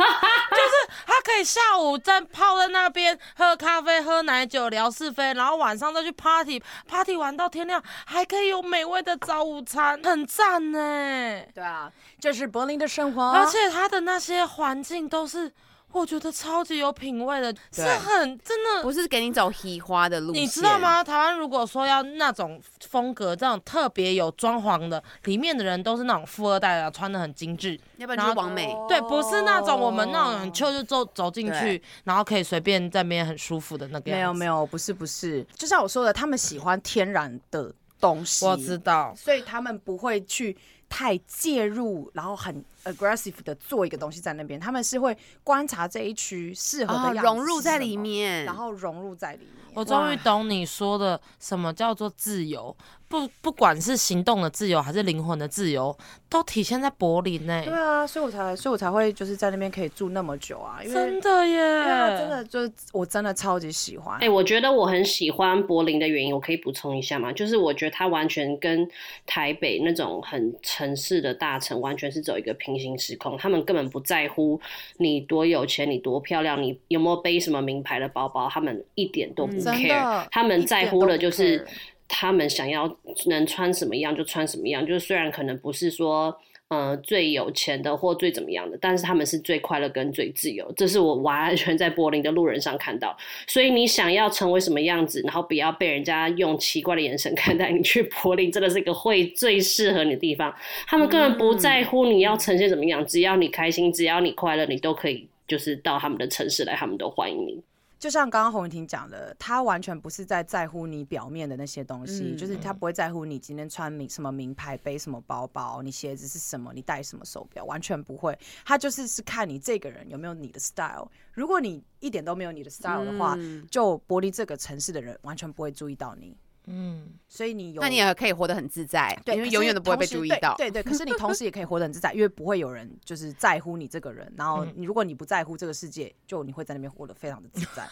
他可以下午在泡在那边喝咖啡、喝奶酒、聊是非，然后晚上再去 party，party 玩到天亮，还可以有美味的早午餐，很赞呢。对啊，这是柏林的生活，而且他的那些环境都是。我觉得超级有品味的，是很真的。不是给你走喜花的路线，你知道？吗？台湾如果说要那种风格，这种特别有装潢的，里面的人都是那种富二代啊，穿的很精致。要不然就是王美。对，不是那种我们那种很秋就走走进去，然后可以随便在那边很舒服的那个。没有没有，不是不是，就像我说的，他们喜欢天然的东西，我知道。所以他们不会去太介入，然后很 aggressive 的做一个东西在那边，他们是会观察这一区适合的哦、融入在里，面，然后融入在里面。我终于懂你说的什么叫做自由，不不管是行动的自由还是灵魂的自由，都体现在柏林呢、对啊，所以我才，所以我才会就是在那边可以住那么久啊，因为真的耶，真的就是我真的超级喜欢。哎、我觉得我很喜欢柏林的原因，我可以补充一下吗？就是我觉得它完全跟台北那种很城市的大城完全是走一个平行时空，他们根本不在乎你多有钱，你多漂亮，你有没有背什么名牌的包包，他们一点都不 care，、的他们在乎的就是他们想要能穿什么样就穿什么样，就是虽然可能不是说。呃，最有钱的或最怎么样的，但是他们是最快乐跟最自由，这是我完全在柏林的路人上看到。所以你想要成为什么样子，然后不要被人家用奇怪的眼神看待，你去柏林真的是一个会最适合你的地方。他们根本不在乎你要呈现怎么样，只要你开心，只要你快乐，你都可以就是到他们的城市来，他们都欢迎你。就像刚刚洪雨婷讲的，他完全不是在在乎你表面的那些东西，嗯就是他不会在乎你今天穿名什么名牌，背什么包包，你鞋子是什么，你戴什么手表，完全不会。他就是是看你这个人有没有你的 style。如果你一点都没有你的 style 的话，嗯就柏林这个城市的人完全不会注意到你。嗯，所以你有，那你也可以活得很自在，对，因为永远都不会被注意到。对对对，可是你同时也可以活得很自在，因为不会有人就是在乎你这个人。然后嗯你如果你不在乎这个世界，就你会在那边活得非常的自在。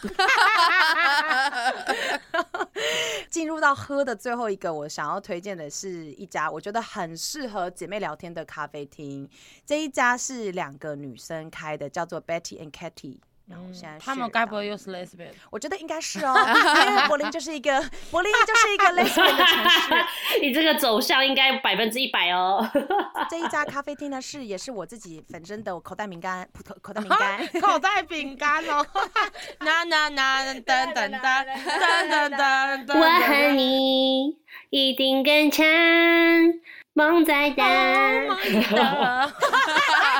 进入到喝的最后一个，我想要推荐的是一家我觉得很适合姐妹聊天的咖啡厅。这一家是两个女生开的，叫做 Betty and Katy。然后我现在他们该不会又是 lesbian？我觉得应该是哦，因为柏林就是一个柏林就是一个 lesbian 的城市。你这个走向应该百分之一百哦。这一家咖啡厅呢是也是我自己本身的口袋饼干，口口袋饼干。口袋饼干哦，那那那噔噔噔噔噔噔噔，我和你一定更强，梦在等。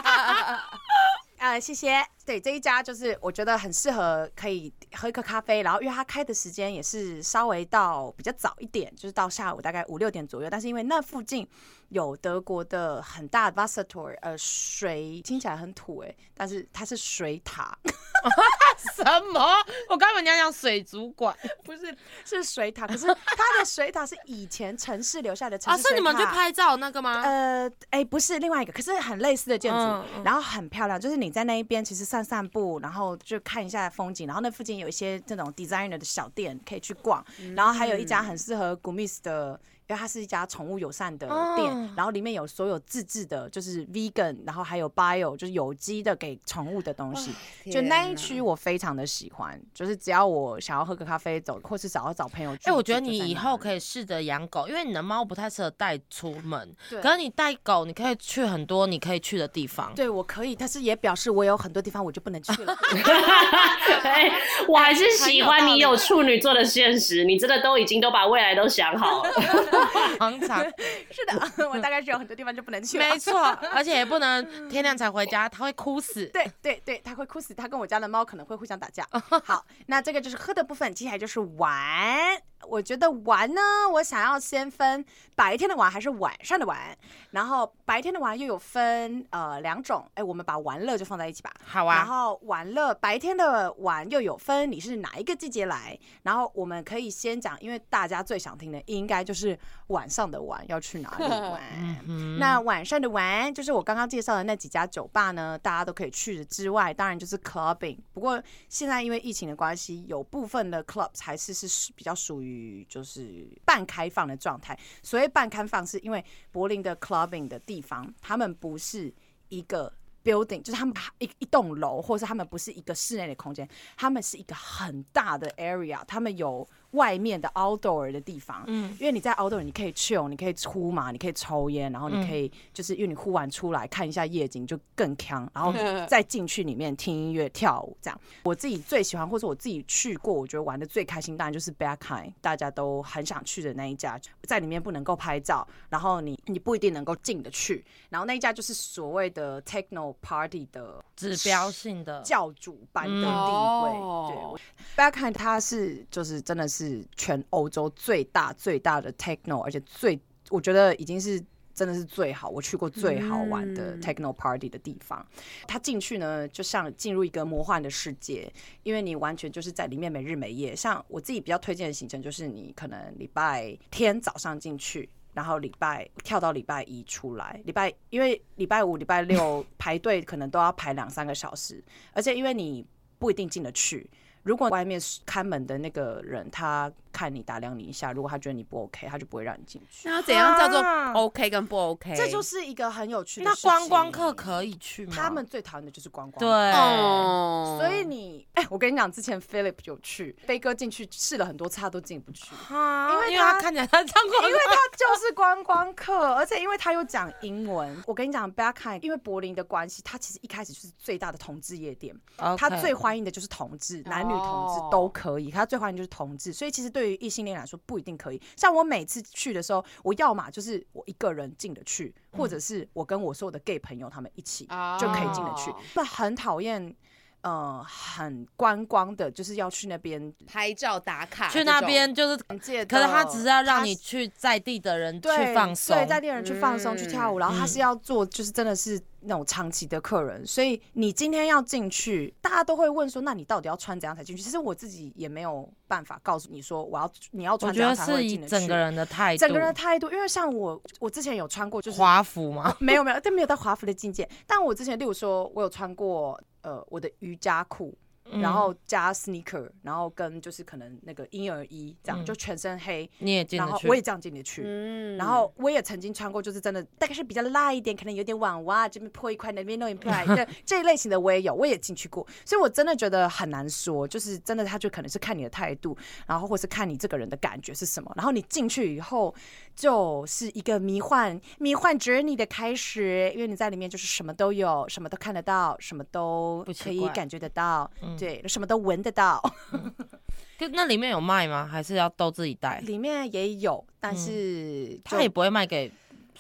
呃，谢谢。对这一家就是我觉得很适合可以喝一个咖啡，然后因为它开的时间也是稍微到比较早一点，就是到下午大概五六点左右。但是因为那附近有德国的很大的 Wassertor，呃，水听起来很土哎，但是它是水塔，什么？我刚本你要讲水族馆 不是是水塔，可是它的水塔是以前城市留下的城啊，市。是你们去拍照那个吗？呃，哎、不是另外一个，可是很类似的建筑，嗯嗯然后很漂亮。就是你在那一边其实散散步，然后就看一下风景，然后那附近有一些这种 designer 的小店可以去逛，然后还有一家很适合古密斯的。因为它是一家宠物友善的店，哦然后里面有所有自制的，就是 vegan，然后还有 bio，就是有机的给宠物的东西。就那一区我非常的喜欢，就是只要我想要喝个咖啡走，或是想要找朋友聚，哎、我觉得你以后。可以试着养狗，因为你的猫不太适合带出门，可是你带狗，你可以去很多你可以去的地方。对，我可以，但是也表示我有很多地方我就不能去了。哎 我还是喜欢你有处女座的现实，你真的都已经都把未来都想好了。常常 是的，我大概是有很多地方就不能去了。没错，而且也不能天亮才回家，它会哭死。对对对，它会哭死，它跟我家的猫可能会互相打架。好，那这个就是喝的部分，接下来就是玩。我觉得玩呢，我想要先分白天的玩还是晚上的玩，然后白天的玩又有分呃两种，哎，我们把玩乐就放在一起吧。然好啊，然后玩乐白天的玩又有分，你是哪一个季节来？然后我们可以先讲，因为大家最想听的应该就是晚上的玩要去哪里玩。嗯那晚上的玩就是我刚刚介绍的那几家酒吧呢，大家都可以去的之外，当然就是 clubbing。不过现在因为疫情的关系，有部分的 clubs 还是是比较属于就是半开放的状态。所谓半开放，是因为柏林的 clubbing 的地方，他们不是一个。building 就是他们一一栋楼，或是他们不是一个室内的空间，他们是一个很大的 area，他们有外面的 outdoor 的地方，嗯因为你在 outdoor 你可以 chill，你可以出嘛，你可以抽烟，然后你可以就是因为你呼完出来看一下夜景就更强，然后 再进去里面听音乐跳舞这样。我自己最喜欢或者我自己去过，我觉得玩的最开心，当然就是 b a c k h i n d 大家都很想去的那一家，在里面不能够拍照，然后你你不一定能够进得去，然后那一家就是所谓的 techno party 的指标性的。教主般的地位。哦对，Berghain 它是就是真的是全欧洲最大最大的 techno，而且最我觉得已经是。真的是最好，我去过最好玩的嗯 techno party 的地方。它进去呢，就像进入一个魔幻的世界，因为你完全就是在里面没日没夜。像我自己比较推荐的行程，就是你可能礼拜天早上进去，然后礼拜跳到礼拜一出来。礼拜因为礼拜五、礼拜六 排队可能都要排两三个小时，而且因为你不一定进得去。如果外面看门的那个人他看你打量你一下，如果他觉得你不 OK，他就不会让你进去。那怎样叫做啊 OK 跟不 OK？这就是一个很有趣的那事情。观光客可以去吗？他们最讨厌的就是观光客。对，哦，所以你，哎、我跟你讲，之前 Philip 有去，飞哥进去试了很多次，他都进不去，啊，因为因为他他看起来他像观因为他就是观光客，而且因为他又讲英文。我跟你讲 b a c k h a n 因为柏林的关系，他其实一开始就是最大的同志夜店，光他最欢迎的就是同志，男女同志都可以，他最欢迎就是同志，所以其实对于异性恋来说不一定可以。像我每次去的时候，我要么就是我一个人进得去，或者是我跟我所有的 gay 朋友他们一起。就可以进得去哦。那很讨厌呃很观光的，就是要去那边拍照打卡去那边就是。可是他只是要让你去在地的人去放松，对，在地人去放松、去跳舞，然后他嗯是要做，就是真的是那种长期的客人，所以你今天要进去，大家都会问说，那你到底要穿怎样才进去？其实我自己也没有办法告诉你说，我要你要穿怎样才觉得是以会进得去。整个人的态度，整个人的态度，因为像我，我之前有穿过，就是华服吗，没有没有，但没有到华服的境界。但我之前，例如说，我有穿过呃我的瑜伽裤，然后加 sneaker，然后跟就是可能那个婴儿衣，这样、嗯。就全身黑，你也进得去，然后我也这样进得去。嗯。然后我也曾经穿过，就是真的大概是比较辣一点，可能有点网袜，这边破一块，那边弄一 块，这这一类型的我也有，我也进去过，所以我真的觉得很难说，就是真的他就可能是看你的态度，然后或是看你这个人的感觉是什么，然后你进去以后就是一个迷幻迷幻 journey 的开始，因为你在里面就是什么都有，什么都看得到，什么都不奇可以感觉得到，嗯对，什么都闻得到，可那里面有卖吗？还是要都自己带？里面也有，但嗯是他也不会卖给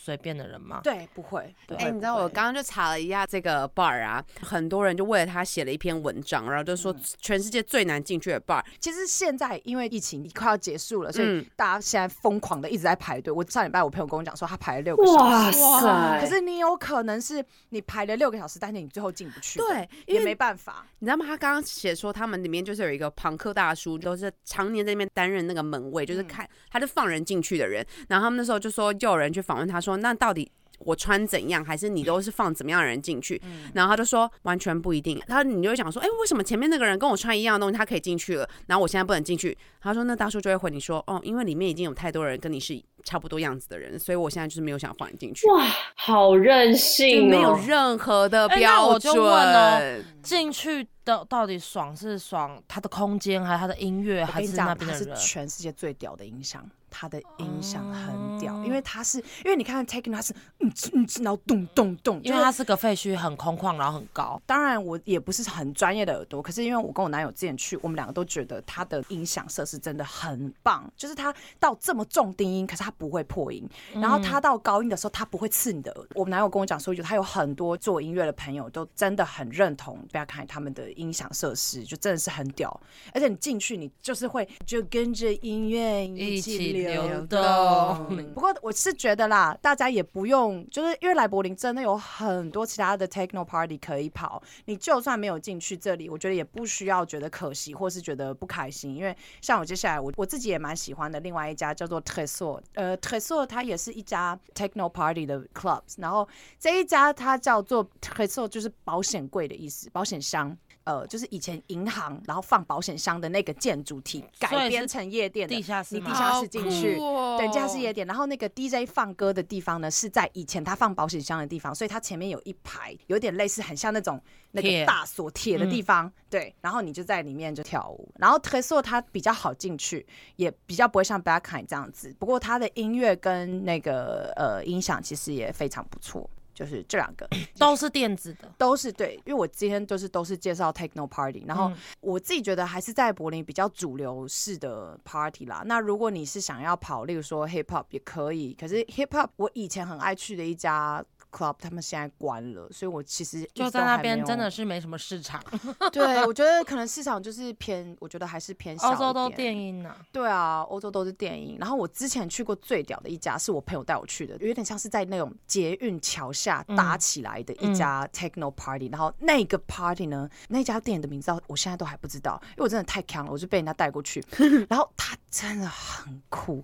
随便的人吗？对不会，哎、会你知道我刚刚就查了一下这个 bar 啊，很多人就为了他写了一篇文章，然后就说全世界最难进去的 bar，其实现在因为疫情快要结束了，所以嗯大家现在疯狂的一直在排队。我上礼拜我朋友跟我讲说，他排了六个小哇时。塞！可是你有可能是你排了六个小时，但是你最后进不去，对，也没办法。你知道吗？他刚刚写说他们里面就是有一个朋克大叔，都是常年在那边担任那个门卫，就是看他是放人进去的人。然后他们那时候就说，就有人去访问他说，那到底我穿怎样，还是你都是放怎么样的人进去？然后他就说完全不一定。他你就会想说，哎、为什么前面那个人跟我穿一样的东西，他可以进去了，然后我现在不能进去？他说那大叔就会回你说，哦，因为里面已经有太多人跟你是差不多样子的人，所以我现在就是没有想放你进去。哇，好任就性没有哦！任何的标我就准。问哦进去的到底爽是爽他的空间，还是他的音乐，我还是跟你讲，它是那边的人？全世界最屌的音响，它的音响很屌，哦因为它是因为你看 techno 它是嗯哧嗯，然后咚咚咚，因为他是它是个废墟，很空旷，然后很高。当然，我也不是很专业的耳朵，可是因为我跟我男友之前去，我们两个都觉得它的音响设施真的很棒，就是它到这么重低音，可是它不会破音，然后它到高音的时候，它不会刺你的耳。我们男友跟我讲说，有他有很多做音乐的朋友都真的很认同不要看他们的音响设施，就真的是很屌，而且你进去，你就是会就跟着音乐一起流流动动。不过我是觉得啦，大家也不用，就是因为来柏林真的有很多其他的 techno party 可以跑，你就算没有进去这里，我觉得也不需要觉得可惜或是觉得不开心，因为像我接下来我我自己也蛮喜欢的另外一家叫做 Tresor，呃 Tresor 它也是一家 techno party 的 clubs，然后这一家它叫做 Tresor，就是保险柜的意思，保险箱。呃，就是以前银行然后放保险箱的那个建筑体改编成夜店的地下室你地下室进去，哦对，地下室夜店。然后那个 DJ 放歌的地方呢，是在以前他放保险箱的地方，所以它前面有一排，有点类似很像那种那个大锁铁的地方，对。然后你就在里面就跳舞。然后 t e s o 它比较好进去，也比较不会像 Backline 这样子。不过它的音乐跟那个呃音响其实也非常不错。就是这两个 都是电子的。都是对，因为我今天就是都是介绍 techno party，然后嗯我自己觉得还是在柏林比较主流式的 party 啦。那如果你是想要跑，例如说 hip hop 也可以，可是 hip hop 我以前很爱去的一家 club，他们现在关了，所以我其实就在那边真的是没什么市场，对，我觉得可能市场就是偏，我觉得还是偏小欧洲都电音呢、对啊，欧洲都是电影。然后我之前去过最屌的一家，是我朋友带我去的，有点像是在那种捷运桥下搭起来的一家 techno party、然后那个 party 呢，那家店的名字我现在都还不知道，因为我真的太强了，我就被人家带过去。然后他真的很酷，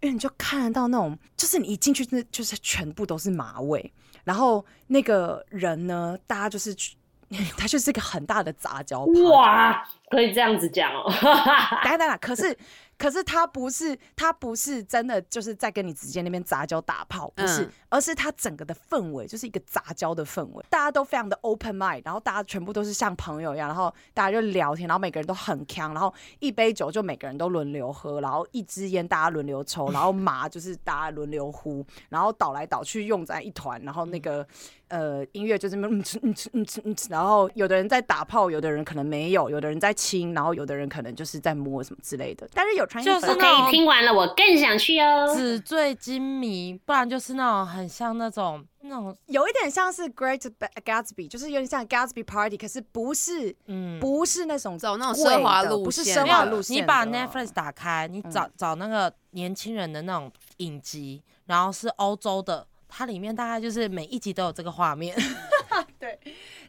因为你就看得到那种，就是你一进去，就是全部都是马尾，然后那个人呢，大家就是去。他就是一个很大的杂交，哇，可以这样子讲哦。等一下等下，可是可是他不是他不是真的就是在跟你直接那边杂交打炮，不是，嗯而是他整个的氛围就是一个杂交的氛围，大家都非常的 open mind，然后大家全部都是像朋友一样，然后大家就聊天，然后每个人都很强，然后一杯酒就每个人都轮流喝，然后一支烟大家轮流抽，然后麻就是大家轮流呼，然后倒来倒去用在一团，然后那个。呃，音乐就是嗯哧嗯嗯嗯，然后有的人在打炮，有的人可能没有，有的人在亲，然后有的人可能就是在摸什么之类的，但是有穿衣服的就是那种 OK，听完了我更想去哦。纸醉金迷，不然就是那种很像那种那种有一点像是 Great Gatsby，就是有点像 Gatsby Party，可是不是嗯。不是那种走那种奢华路的不是奢华路线。你把 Netflix 打开，你找、找那个年轻人的那种影集，然后是欧洲的，它里面大概就是每一集都有这个画面。对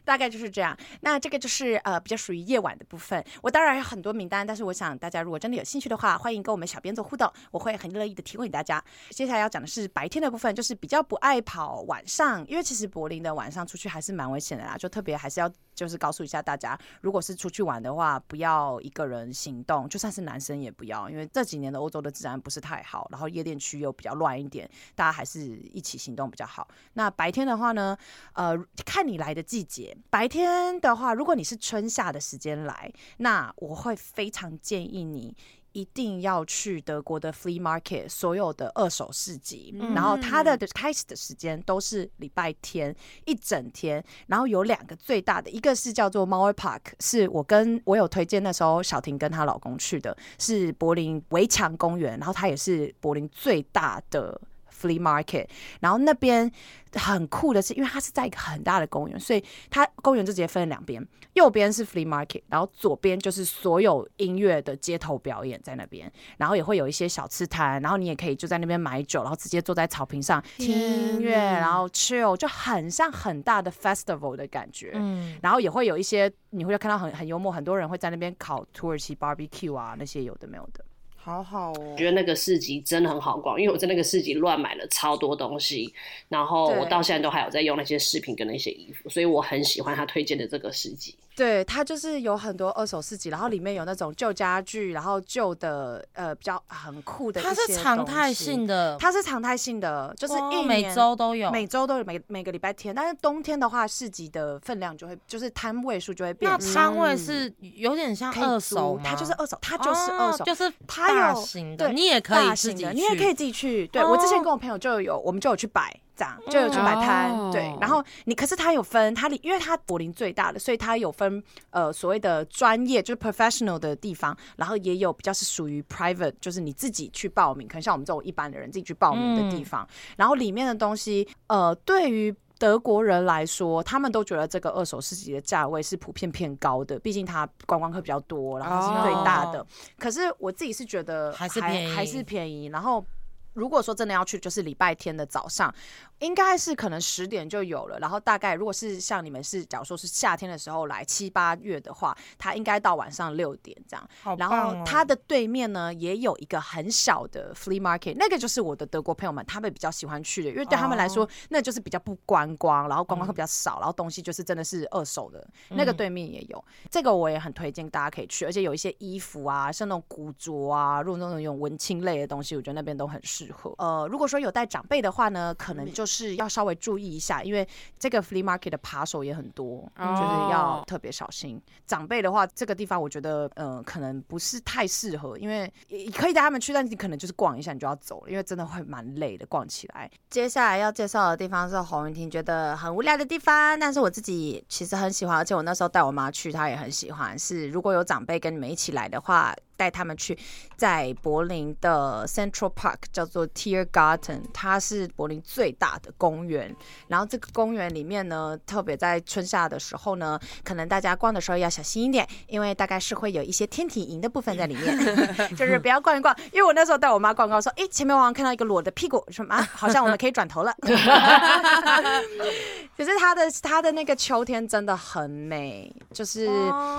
大概就是这样。那这个就是呃比较属于夜晚的部分。我当然有很多名单，但是我想大家如果真的有兴趣的话，欢迎跟我们小编做互动，我会很乐意的提供给大家。接下来要讲的是白天的部分，就是比较不爱跑晚上，因为其实柏林的晚上出去还是蛮危险的啦，就特别还是要就是告诉一下大家，如果是出去玩的话，不要一个人行动，就算是男生也不要，因为这几年的欧洲的治安不是太好，然后夜店区又比较乱一点，大家还是一起行动比较好。那白天的话呢，呃，看你来的季节。白天的话，如果你是春夏的时间来，那我会非常建议你。一定要去德国的 flea market，所有的二手市集，嗯然后它的开始的时间都是礼拜天一整天，然后有两个最大的，一个是叫做 Mauer Park，是我跟我有推荐那时候小婷跟她老公去的，是柏林围墙公园，然后它也是柏林最大的 flea market，然后那边很酷的是，因为它是在一个很大的公园，所以它公园就直接分了两边，右边是 flea market，然后左边就是所有音乐的街头表演在那边，然后也会有一些小吃摊，然后你也可以就在那边买酒，然后直接坐在草坪上听音乐，然后 chill，就很像很大的 festival 的感觉。嗯，然后也会有一些你会看到很很幽默，很多人会在那边烤土耳其 barbecue 啊，那些有的没有的。好好哦我。觉得那个市集真的很好逛，因为我在那个市集乱买了超多东西，然后我到现在都还有在用那些饰品跟那些衣服，所以我很喜欢他推荐的这个市集。对，它就是有很多二手市集，然后里面有那种旧家具，然后旧的呃比较很酷的一些它是常态性的，它是常态性的，就是哦每一年周都有。每周都有每每个礼拜天，但是冬天的话，市集的分量就会就是摊位数就会变那。摊位是有点像二手吗？它就是二手，它就是二手，哦就是它大有型的，对你也可以自己去，你也可以自己去。对、我之前哦跟我朋友就有，我们就有去摆。这样就有去摆摊，哦对，然后你可是它有分，它里因为它柏林最大的，所以它有分呃所谓的专业就是 professional 的地方，然后也有比较是属于 private，就是你自己去报名，可能像我们这种一般的人自己去报名的地方，然后里面的东西呃对于。德国人来说，他们都觉得这个二手市集的价位是普遍偏高的，毕竟它观光客比较多，然后是最大的。哦可是我自己是觉得还是便宜还是便宜。然后如果说真的要去，就是礼拜天的早上，应该是可能十点就有了。然后大概如果是像你们是，假如说是夏天的时候来七八月的话，它应该到晚上六点这样。然后它的对面呢也有一个很小的 flea market，那个就是我的德国朋友们他们比较喜欢去的，因为对他们来哦说、那就是比较不观光，然后观光客嗯比较少，然后东西就是真的是二手的。那个对面也有，这个我也很推荐大家可以去，而且有一些衣服啊，像那种古着啊，如果那种有文青类的东西，我觉得那边都很适合。呃，如果说有带长辈的话呢，可能就是要稍微注意一下，因为这个 flea market 的扒手也很多，就是要特别小心。长辈的话，这个地方我觉得，呃，可能不是太适合，因为也可以带他们去，但是你可能就是逛一下你就要走了，因为真的会蛮累的，逛起来。接下来要介绍的地方是洪云婷觉得很无聊的地方，但是我自己其实很喜欢，而且我那时候带我妈去，她也很喜欢。是如果有长辈跟你们一起来的话，带他们去在柏林的 Central Park 叫做 Tiergarten，它是柏林最大的公园。然后这个公园里面呢，特别在春夏的时候呢，可能大家逛的时候要小心一点，因为大概是会有一些天体营的部分在里面，就是不要逛一逛。因为我那时候带我妈逛逛，说，哎，前面我好像看到一个裸的屁股，什么啊？好像我们可以转头了。可是它的它的那个秋天真的很美，就是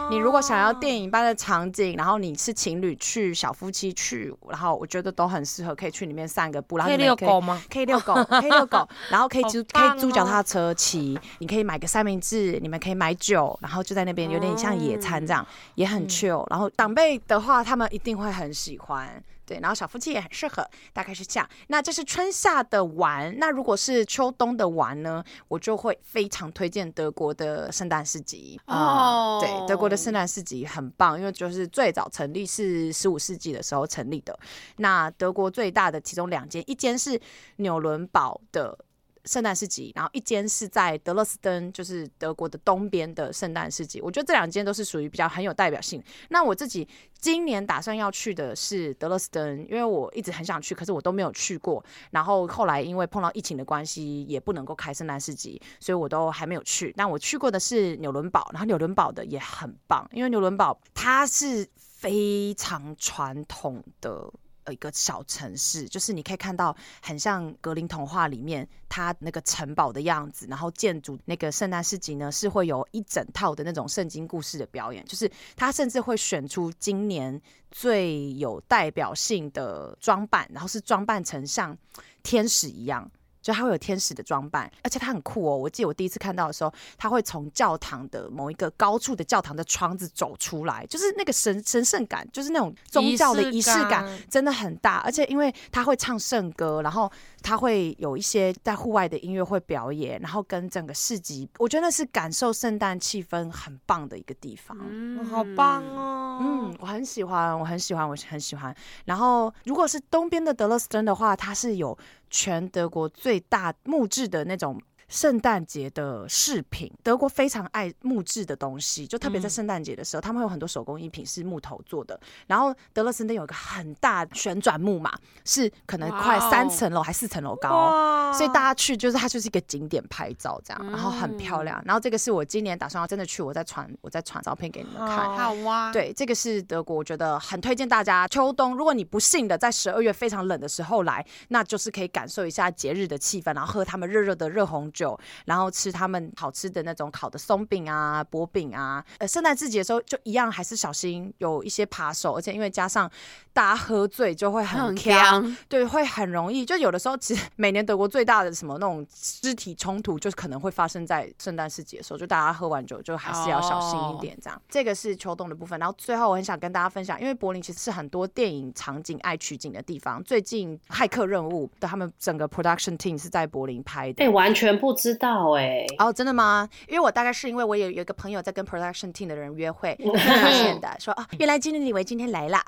你如果想要电影般的场景，然后你是情侣去，小夫妻去，然后我觉得都很适合，可以去里面散个步，然后可以你遛狗吗？可以遛狗，可以遛狗，然后可以租、可以租脚哦踏车骑，你可以买个三明治，你们可以买酒，然后就在那边有点像野餐这样，也很 chill。然后长辈的话，他们一定会很喜欢。对，然后小夫妻也很适合，大概是这样。那这是春夏的玩，那如果是秋冬的玩呢，我就会非常推荐德国的圣诞市集啊、哦对，德国的圣诞市集很棒，因为就是最早成立是十五世纪的时候成立的。那德国最大的其中两间，一间是纽伦堡的圣诞市集，然后一间是在德勒斯登，就是德国的东边的圣诞市集。我觉得这两间都是属于比较很有代表性。那我自己今年打算要去的是德勒斯登，因为我一直很想去，可是我都没有去过。然后后来因为碰到疫情的关系，也不能够开圣诞市集，所以我都还没有去。但我去过的是纽伦堡，然后纽伦堡的也很棒，因为纽伦堡它是非常传统的。呃，一个小城市，就是你可以看到很像格林童话里面它那个城堡的样子，然后建筑那个圣诞市集呢是会有一整套的那种圣经故事的表演，就是他甚至会选出今年最有代表性的装扮，然后是装扮成像天使一样。就它会有天使的装扮，而且它很酷哦。我记得我第一次看到的时候，它会从教堂的某一个高处的教堂的窗子走出来，就是那个神神圣感，就是那种宗教的仪式感，真的很大。而且因为他会唱圣歌，然后他会有一些在户外的音乐会表演，然后跟整个市集，我觉得那是感受圣诞气氛很棒的一个地方。嗯，好棒哦。嗯，我很喜欢，我很喜欢，我很喜欢。然后如果是东边的德勒斯登的话，它是有。全德国最大木质的那种。圣诞节的饰品，德国非常爱木质的东西，就特别在圣诞节的时候，他们会有很多手工艺品是木头做的。然后德勒森登有一个很大旋转木马，是可能快三层楼还四层楼高，所以大家去就是它就是一个景点拍照这样，然后很漂亮。然后这个是我今年打算要真的去，我再传我再传照片给你们看。好哇，对，这个是德国，我觉得很推荐大家秋冬。如果你不幸的在十二月非常冷的时候来，那就是可以感受一下节日的气氛，然后喝他们热热的热红。酒，然后吃他们好吃的那种烤的松饼啊、薄饼啊。呃，圣诞节的时候就一样，还是小心有一些扒手，而且因为加上大家喝醉就会很呛，对，会很容易。就有的时候，其实每年德国最大的什么那种肢体冲突，就是可能会发生在圣诞节的时候，就大家喝完酒就还是要小心一点这样。这个是秋冬的部分。然后最后我很想跟大家分享，因为柏林其实是很多电影场景爱取景的地方。最近《骇客任务》的他们整个 production team 是在柏林拍的，哎，完全。不知道哎，哦，真的吗？因为我大概是因为我有有一个朋友在跟 production team 的人约会发现的，说哦，原来金立以为今天来啦，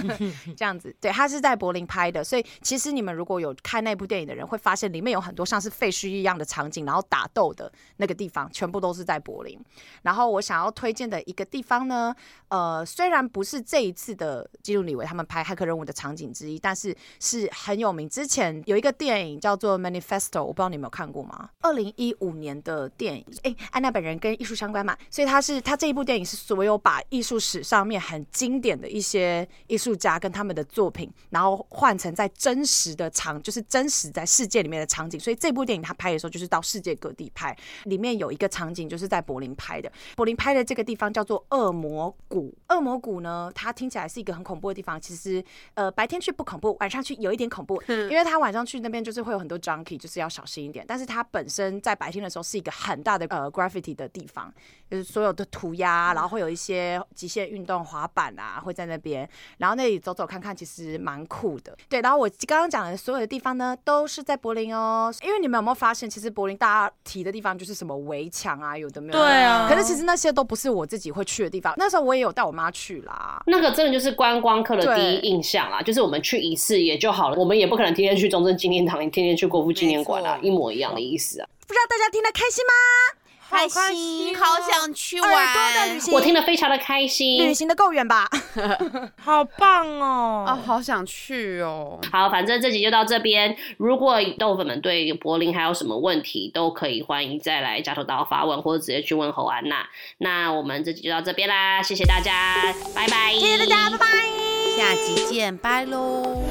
这样子，对他是在柏林拍的，所以其实你们如果有看那部电影的人会发现里面有很多像是废墟一样的场景，然后打斗的那个地方全部都是在柏林。然后我想要推荐的一个地方呢，呃，虽然不是这一次的基努里维他们拍骇客任务的场景之一，但是是很有名。之前有一个电影叫做 Manifesto，我不知道你有没有看过吗？二零一五年的电影，哎，安娜本人跟艺术相关嘛，所以他是他这一部电影是所有把艺术史上面很经典的一些艺术家跟他们的作品，然后换成在真实的场，就是真实在世界里面的场景。所以这部电影他拍的时候就是到世界各地拍，里面有一个场景就是在柏林拍的。柏林拍的这个地方叫做恶魔谷。恶魔谷呢，它听起来是一个很恐怖的地方，其实呃白天去不恐怖，晚上去有一点恐怖，因为他晚上去那边就是会有很多 junkie，就是要小心一点。但是他本身在白天的时候是一个很大的呃 graffiti 的地方，就是所有的涂鸦，然后会有一些极限运动滑板啊会在那边，然后那里走走看看，其实蛮酷的。对，然后我刚刚讲的所有的地方呢，都是在柏林哦。因为你们有没有发现，其实柏林大家提的地方就是什么围墙啊，有的没有？对啊。可是其实那些都不是我自己会去的地方。那时候我也有带我妈去啦。那个真的就是观光客的第一印象啊，就是我们去一次也就好了，我们也不可能天天去中正纪念堂，天天去国父纪念馆啊，一模一样的意思啊。不知道大家听得开心吗？开心，好想去玩。的旅行，我听得非常的开心。旅行的够远吧？好棒哦！啊，好想去哦。好，反正这集就到这边。如果豆粉们对柏林还有什么问题，都可以欢迎再来加头岛发问，或者直接去问侯安娜。那我们这集就到这边啦，谢谢大家，拜拜。谢谢大家，拜拜。下集见，拜喽。